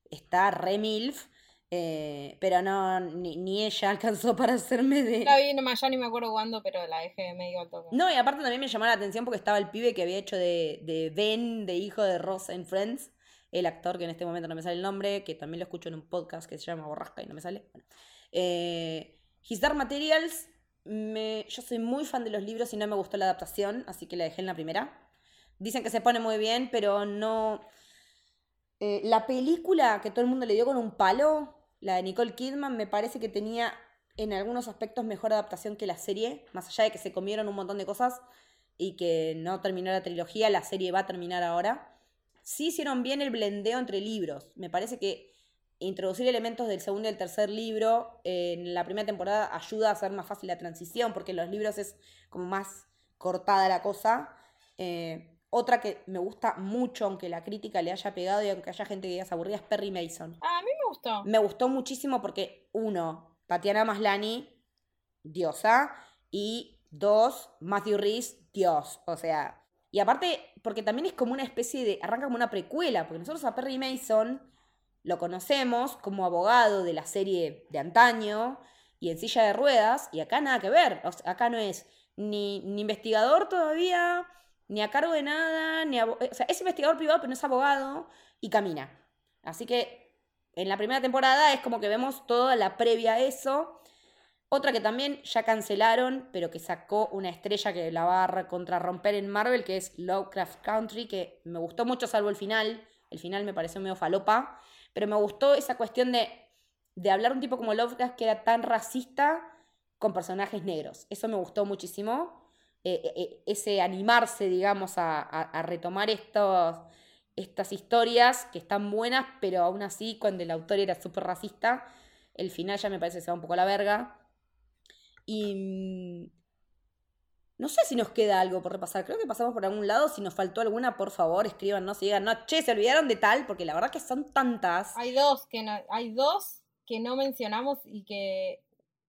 está re milf, eh, pero no, ni, ni ella alcanzó para hacerme de... La vi, nomás ya ni me acuerdo cuándo, pero la dejé medio al toque. No, y aparte también me llamó la atención porque estaba el pibe que había hecho de, de Ben, de hijo de Ross en Friends, el actor que en este momento no me sale el nombre, que también lo escucho en un podcast que se llama Borrasca y no me sale. Bueno. Eh, His Dark Materials, yo soy muy fan de los libros y no me gustó la adaptación, así que la dejé en la primera. Dicen que se pone muy bien, pero no... Eh, la película que todo el mundo le dio con un palo, la de Nicole Kidman, me parece que tenía en algunos aspectos mejor adaptación que la serie, más allá de que se comieron un montón de cosas y que no terminó la trilogía, la serie va a terminar ahora. Sí hicieron bien el blendeo entre libros. Me parece que introducir elementos del segundo y el tercer libro eh, en la primera temporada ayuda a hacer más fácil la transición, porque en los libros es como más cortada la cosa. Eh, otra que me gusta mucho, aunque la crítica le haya pegado y aunque haya gente que diga es aburrida, es Perry Mason. Ah, a mí me gustó. Me gustó muchísimo porque, uno, Tatiana Maslani, diosa, y dos, Matthew Rhys, dios. O sea, y aparte, porque también es como una especie de, arranca como una precuela, porque nosotros a Perry Mason lo conocemos como abogado de la serie de antaño y en silla de ruedas, y acá nada que ver. Acá no es ni, ni investigador todavía, ni a cargo de nada, ni es investigador privado, pero no es abogado, y camina. Así que en la primera temporada es como que vemos toda la previa a eso. Otra que también ya cancelaron, pero que sacó una estrella que la va a contrarromper en Marvel, que es Lovecraft Country, que me gustó mucho salvo el final. El final me pareció medio falopa, pero me gustó esa cuestión de, de hablar un tipo como Lovecraft que era tan racista con personajes negros. Eso me gustó muchísimo. Eh, eh, eh, ese animarse, digamos, a, a- retomar estos, estas historias que están buenas, pero aún así, cuando el autor era súper racista, el final ya me parece que se va un poco a la verga. Y mm, no sé si nos queda algo por repasar. Creo que pasamos por algún lado. Si nos faltó alguna, por favor, escríbanos y digan, no, che, se olvidaron de tal, porque la verdad que son tantas. Hay dos que no, hay dos que no mencionamos y que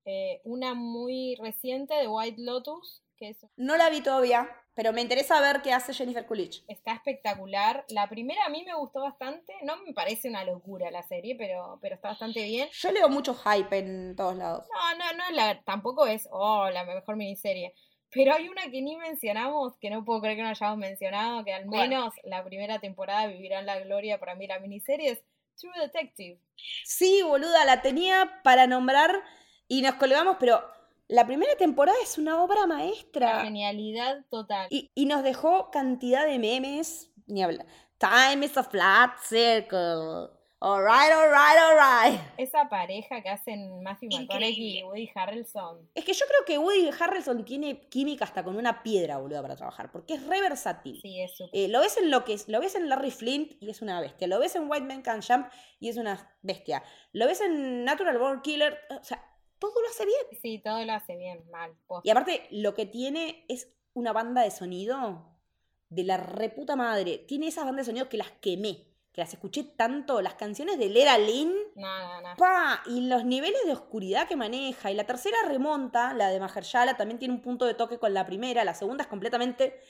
eh, una muy reciente de White Lotus, que es, No la vi todavía, pero me interesa ver qué hace Jennifer Coolidge. está espectacular. La primera a mí me gustó bastante, no me parece una locura la serie, pero, pero está bastante bien. Yo leo mucho hype en todos lados. No, no, no, la, tampoco es, oh, la mejor miniserie. Pero hay una que ni mencionamos, que no puedo creer que no hayamos mencionado, que al menos la primera temporada vivirá en la gloria para mí la miniserie, es True Detective. Sí, boluda, la tenía para nombrar y nos colgamos, pero la primera temporada es una obra La maestra. genialidad total. Y, y nos dejó cantidad de memes. Ni hablar. Time is a flat circle. Alright, alright, alright. Esa pareja que hacen Matthew McConaughey y. Woody Harrelson. Es que yo creo que Woody Harrelson tiene química hasta con una piedra, boluda, para trabajar, porque es re versátil. Sí, es súper. Eh, lo ves en lo que es, lo ves en Larry Flint y es una bestia. Lo ves en White Man Can Jump y es una bestia. Lo ves en Natural Born Killer, o sea, todo lo hace bien. Sí, todo lo hace bien, mal. posta. Y aparte, lo que tiene es una banda de sonido de la reputa madre. Tiene esas bandas de sonido que las quemé, que las escuché tanto. Las canciones de Lera Lynn, No, no, no. pa, y los niveles de oscuridad que maneja. Y la tercera remonta, la de Mahershala, también tiene un punto de toque con la primera. La segunda es completamente,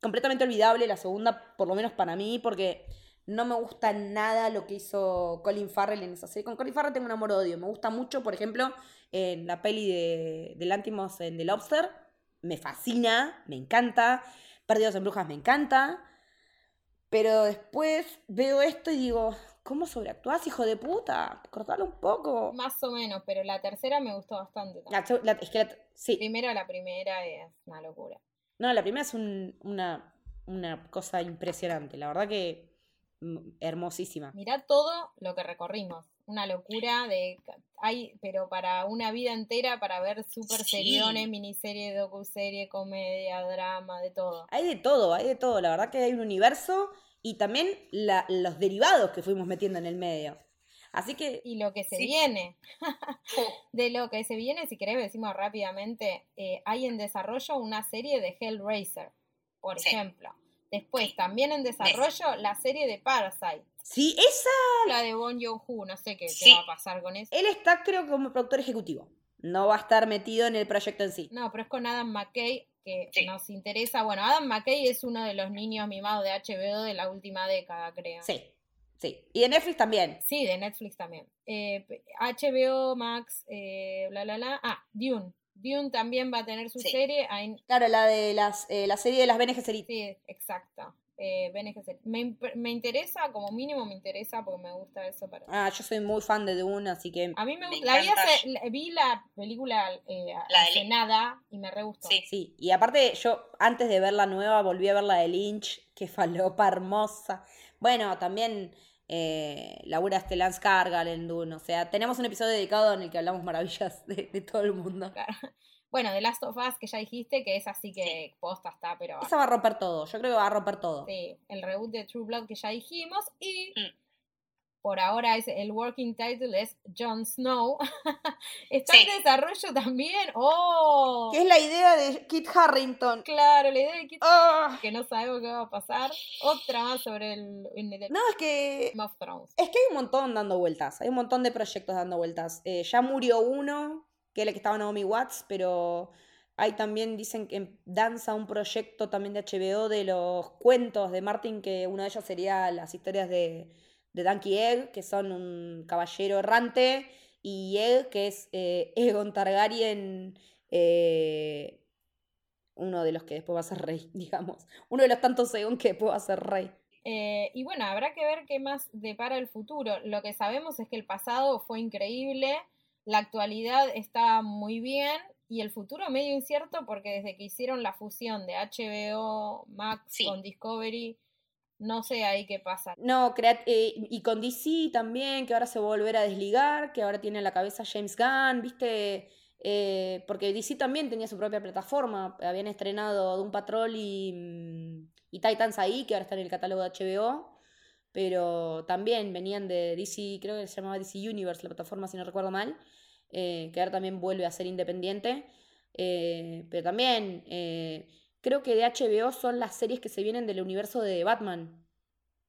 completamente olvidable. La segunda, por lo menos para mí, porque no me gusta nada lo que hizo Colin Farrell en esa serie. Con Colin Farrell tengo un amor-odio. Me gusta mucho, por ejemplo, en la peli de, de Lantimos en The Lobster. Me fascina, me encanta. Perdidos en Brujas me encanta. Pero después veo esto y digo, ¿cómo sobreactúas, hijo de puta? Cortalo un poco. Más o menos, pero la tercera me gustó bastante. La es que la- sí. Primero, la primera es una locura. No, la primera es un- una, una cosa impresionante. La verdad que hermosísima. Mirá todo lo que recorrimos. Una locura de. Hay, pero para una vida entera para ver super Sí. seriones, miniserie, docuserie, comedia, drama, de todo. Hay de todo, hay de todo. La verdad que hay un universo y también la- los derivados que fuimos metiendo en el medio. Así que Y lo que se Sí. viene. de lo que se viene, si querés decimos rápidamente, eh, hay en desarrollo una serie de Hellraiser, por Sí. ejemplo. Después, también en desarrollo, la serie de Parasite. sí, esa, La de Bon Joon-ho, no sé qué, qué Sí. va a pasar con eso. él está creo como productor ejecutivo. No va a estar metido en el proyecto en sí. No, pero es con Adam McKay que Sí. nos interesa. Bueno, Adam McKay es uno de los niños mimados de HBO de la última década, creo. Sí, sí. Y de Netflix también. Sí, de Netflix también. Eh, HBO, Max, eh, bla, bla, bla. Ah, Dune. Dune también va a tener su Sí. serie. Ahí- Claro, la de las, eh, la serie de las Bene Gesserit. Sí, exacto. Eh, Bene Gesserit. me, me interesa, como mínimo me interesa porque me gusta eso. Para... Ah, yo soy muy fan de Dune, así que A mí me Me gusta. La vi, encanta. hace- la- vi la película eh, La de hace nada y me re gustó. Sí. sí. Y aparte, yo antes de ver la nueva volví a ver la de Lynch, que falopa hermosa. Bueno, también eh, Laura Stellan Skarsgård en Dune. O sea, tenemos un episodio dedicado en el que hablamos maravillas de, de todo el mundo. Claro. Bueno, The Last of Us, que ya dijiste, que es así que posta está, pero Esa va a romper todo. Yo creo que va a romper todo. sí, el reboot de True Blood que ya dijimos. Y Mm. Por ahora es el working title es Jon Snow. está Sí. en desarrollo también. ¡Oh! Que es la idea de Kit Harrington. Claro, la idea de que, Ah. que no sabemos qué va a pasar. Otra más sobre el, No, es que Game of Thrones. Es que hay un montón dando vueltas, hay un montón de proyectos dando vueltas. Eh, ya murió uno, que era el que estaba Naomi Watts, pero hay también, dicen que danza un proyecto también de HBO de los cuentos de Martin, que uno de ellos sería las historias de, de Donkey Egg, que son un caballero errante, y Egg, que es eh, Egon Targaryen, eh, uno de los que después va a ser rey, digamos. Uno de los tantos Egon que después va a ser rey. Eh, y bueno, habrá que ver qué más depara el futuro. Lo que sabemos es que el pasado fue increíble, la actualidad está muy bien y el futuro medio incierto porque desde que hicieron la fusión de HBO Max Sí. con Discovery, no sé ahí qué pasa. No, eh, y con DC también, que ahora se va a volver a desligar, que ahora tiene en la cabeza James Gunn, ¿viste? Eh, porque DC también tenía su propia plataforma, habían estrenado Doom Patrol y, mm, y Titans ahí, que ahora están en el catálogo de HBO, pero también venían de DC, creo que se llamaba DC Universe, la plataforma, si no recuerdo mal, eh, que ahora también vuelve a ser independiente, eh, pero también... Creo que de HBO son las series que se vienen del universo de Batman.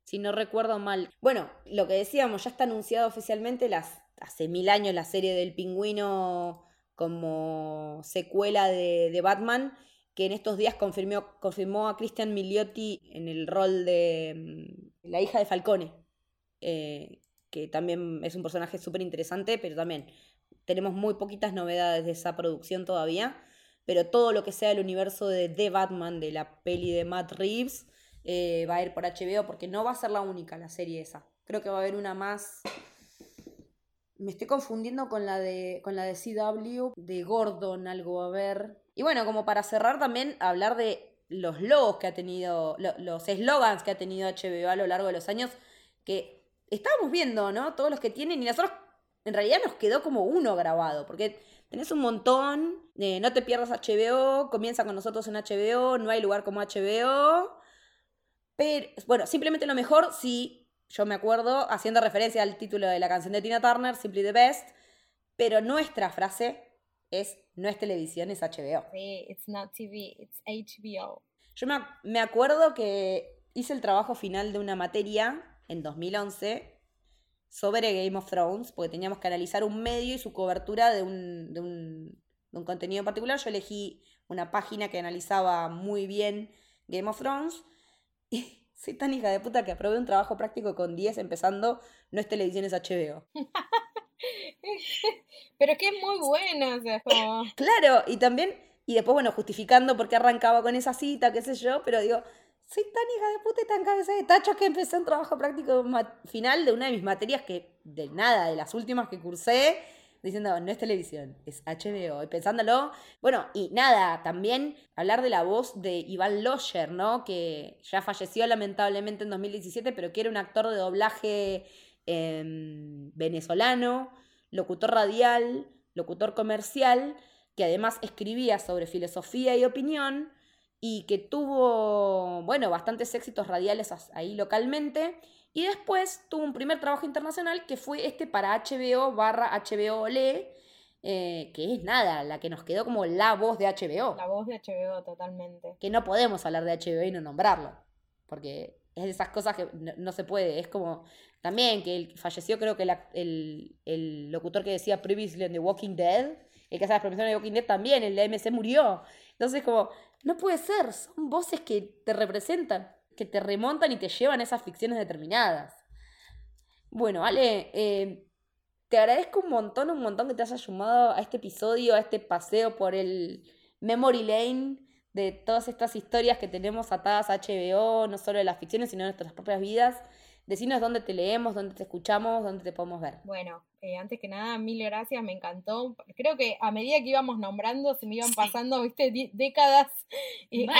Si no recuerdo mal. Bueno, lo que decíamos, ya está anunciado oficialmente las, hace mil años la serie del pingüino como secuela de, Batman, que en estos días confirmó, confirmó a Christian Milioti en el rol de mm, la hija de Falcone. eh, que también es un personaje súper interesante, pero también tenemos muy poquitas novedades de esa producción todavía. Pero todo lo que sea el universo de The Batman, de la peli de Matt Reeves, eh, va a ir por HBO porque no va a ser la única la serie esa. Creo que va a haber una más. Me estoy confundiendo con la de con la de CW, de Gordon, algo a ver. Y bueno, como para cerrar también, hablar de los logos que ha tenido, lo- los eslogans que ha tenido HBO a lo largo de los años, que estábamos viendo, ¿no? Todos los que tienen, y nosotros en realidad nos quedó como uno grabado, porque tenés un montón, eh, no te pierdas HBO, comienza con nosotros en HBO, no hay lugar como HBO. Pero, bueno, simplemente lo mejor, sí, yo me acuerdo, haciendo referencia al título de la canción de Tina Turner, Simply the Best, pero nuestra frase es, no es televisión, es HBO. Sí, it's not TV, it's HBO. Yo me, me acuerdo que hice el trabajo final de una materia en 2011 sobre Game of Thrones, porque teníamos que analizar un medio y su cobertura de un, de un, de un contenido en particular. Yo elegí una página que analizaba muy bien Game of Thrones. Y soy tan hija de puta que aprobé un trabajo práctico con 10 empezando, no es televisión, es HBO. Pero es que es muy buena, o sea, como... Claro, y también, y después, bueno, justificando por qué arrancaba con esa cita, qué sé yo, pero digo, soy tan hija de puta y tan cabeza de tacho que empecé un trabajo práctico final de una de mis materias que, de nada, de las últimas que cursé, diciendo, no es televisión, es HBO. Y pensándolo, bueno, y nada, también hablar de la voz de Iván Locher, ¿no? Que ya falleció lamentablemente en 2017, pero que era un actor de doblaje em, venezolano, locutor radial, locutor comercial, que además escribía sobre filosofía y opinión y que tuvo, bueno, bastantes éxitos radiales ahí localmente. Y después tuvo un primer trabajo internacional que fue este para HBO barra HBO Olé, eh, que es nada, la que nos quedó como la voz de HBO. La voz de HBO totalmente. Que no podemos hablar de HBO y no nombrarlo, porque es de esas cosas que no, no se puede. Es como también que el, falleció creo que la- el, el locutor que decía previously en The Walking Dead, el que hace las promociones de Walking Dead también, el de AMC murió. Entonces como, no puede ser, son voces que te representan, que te remontan y te llevan a esas ficciones determinadas. Bueno, Ale, eh, te agradezco un montón, un montón que te hayas sumado a este episodio, a este paseo por el Memory Lane de todas estas historias que tenemos atadas a HBO, no solo de las ficciones, sino de nuestras propias vidas. Decinos dónde te leemos, dónde te escuchamos, dónde te podemos ver. Bueno, eh, antes que nada, mil gracias, me encantó. Creo que a medida que íbamos nombrando, se me iban Sí. pasando, viste, décadas,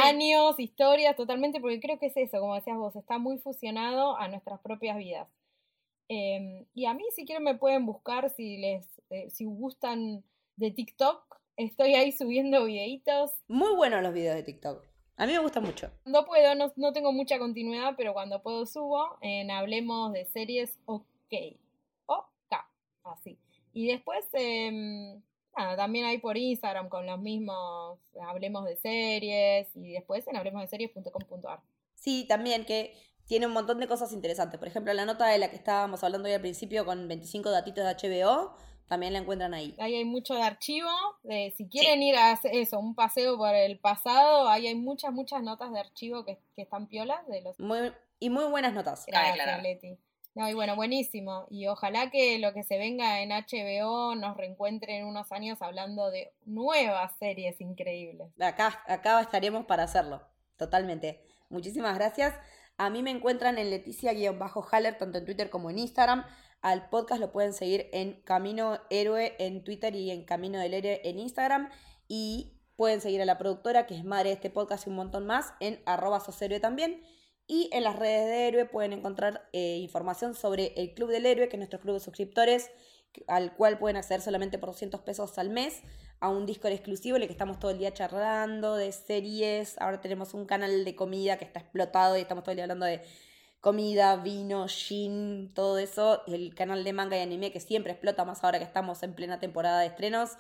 años, historias, totalmente, porque creo que es eso, como decías vos, está muy fusionado a nuestras propias vidas. Em, y a mí, si quieren, me pueden buscar si les, eh, si gustan de TikTok. Estoy ahí subiendo videitos. Muy buenos los videos de TikTok. A mí me gustan mucho. No puedo, no, no tengo mucha continuidad, pero cuando puedo subo en Hablemos de Series OK. OK, así. Y después, em, nada, también hay por Instagram con los mismos Hablemos de Series y después en hablemosdeseries.com.ar. Sí, también que tiene un montón de cosas interesantes. Por ejemplo, la nota de la que estábamos hablando hoy al principio con 25 datitos de HBO, también la encuentran ahí. Ahí hay mucho de archivo, de si quieren ir a hacer eso, un paseo por el pasado, ahí hay muchas, muchas notas de archivo que, que están piolas de los Muy, y muy buenas notas. Gracias. Leti. No, y bueno, buenísimo. Y ojalá que lo que se venga en HBO nos reencuentre en unos años hablando de nuevas series increíbles. Acá, acá estaremos para hacerlo. Totalmente. Muchísimas gracias. A mí me encuentran en Leticia-Haller, tanto en Twitter como en Instagram. Al podcast lo pueden seguir en Camino Héroe en Twitter y en Camino del Héroe en Instagram. Y pueden seguir a la productora, que es madre de este podcast y un montón más, en arroba soshéroe también. Y en las redes de Héroe pueden encontrar eh, información sobre el Club del Héroe, que es nuestro club de suscriptores, al cual pueden acceder solamente por 200 pesos al mes a un Discord exclusivo en el que estamos todo el día charlando de series. Ahora tenemos un canal de comida que está explotado y estamos todo el día hablando de comida, vino, gin, todo eso. El canal de manga y anime que siempre explota más ahora que estamos en plena temporada de estrenos.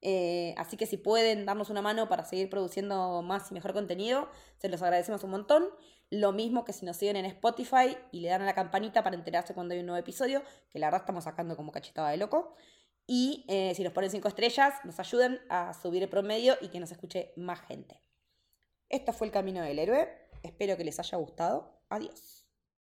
Eh, así que si pueden darnos una mano para seguir produciendo más y mejor contenido, se los agradecemos un montón. Lo mismo que si nos siguen en Spotify y le dan a la campanita para enterarse cuando hay un nuevo episodio, que la verdad estamos sacando como cachetada de loco. Y eh, si nos ponen 5 estrellas, nos ayudan a subir el promedio y que nos escuche más gente. Esto fue el Camino del Héroe. Espero que les haya gustado. Adiós.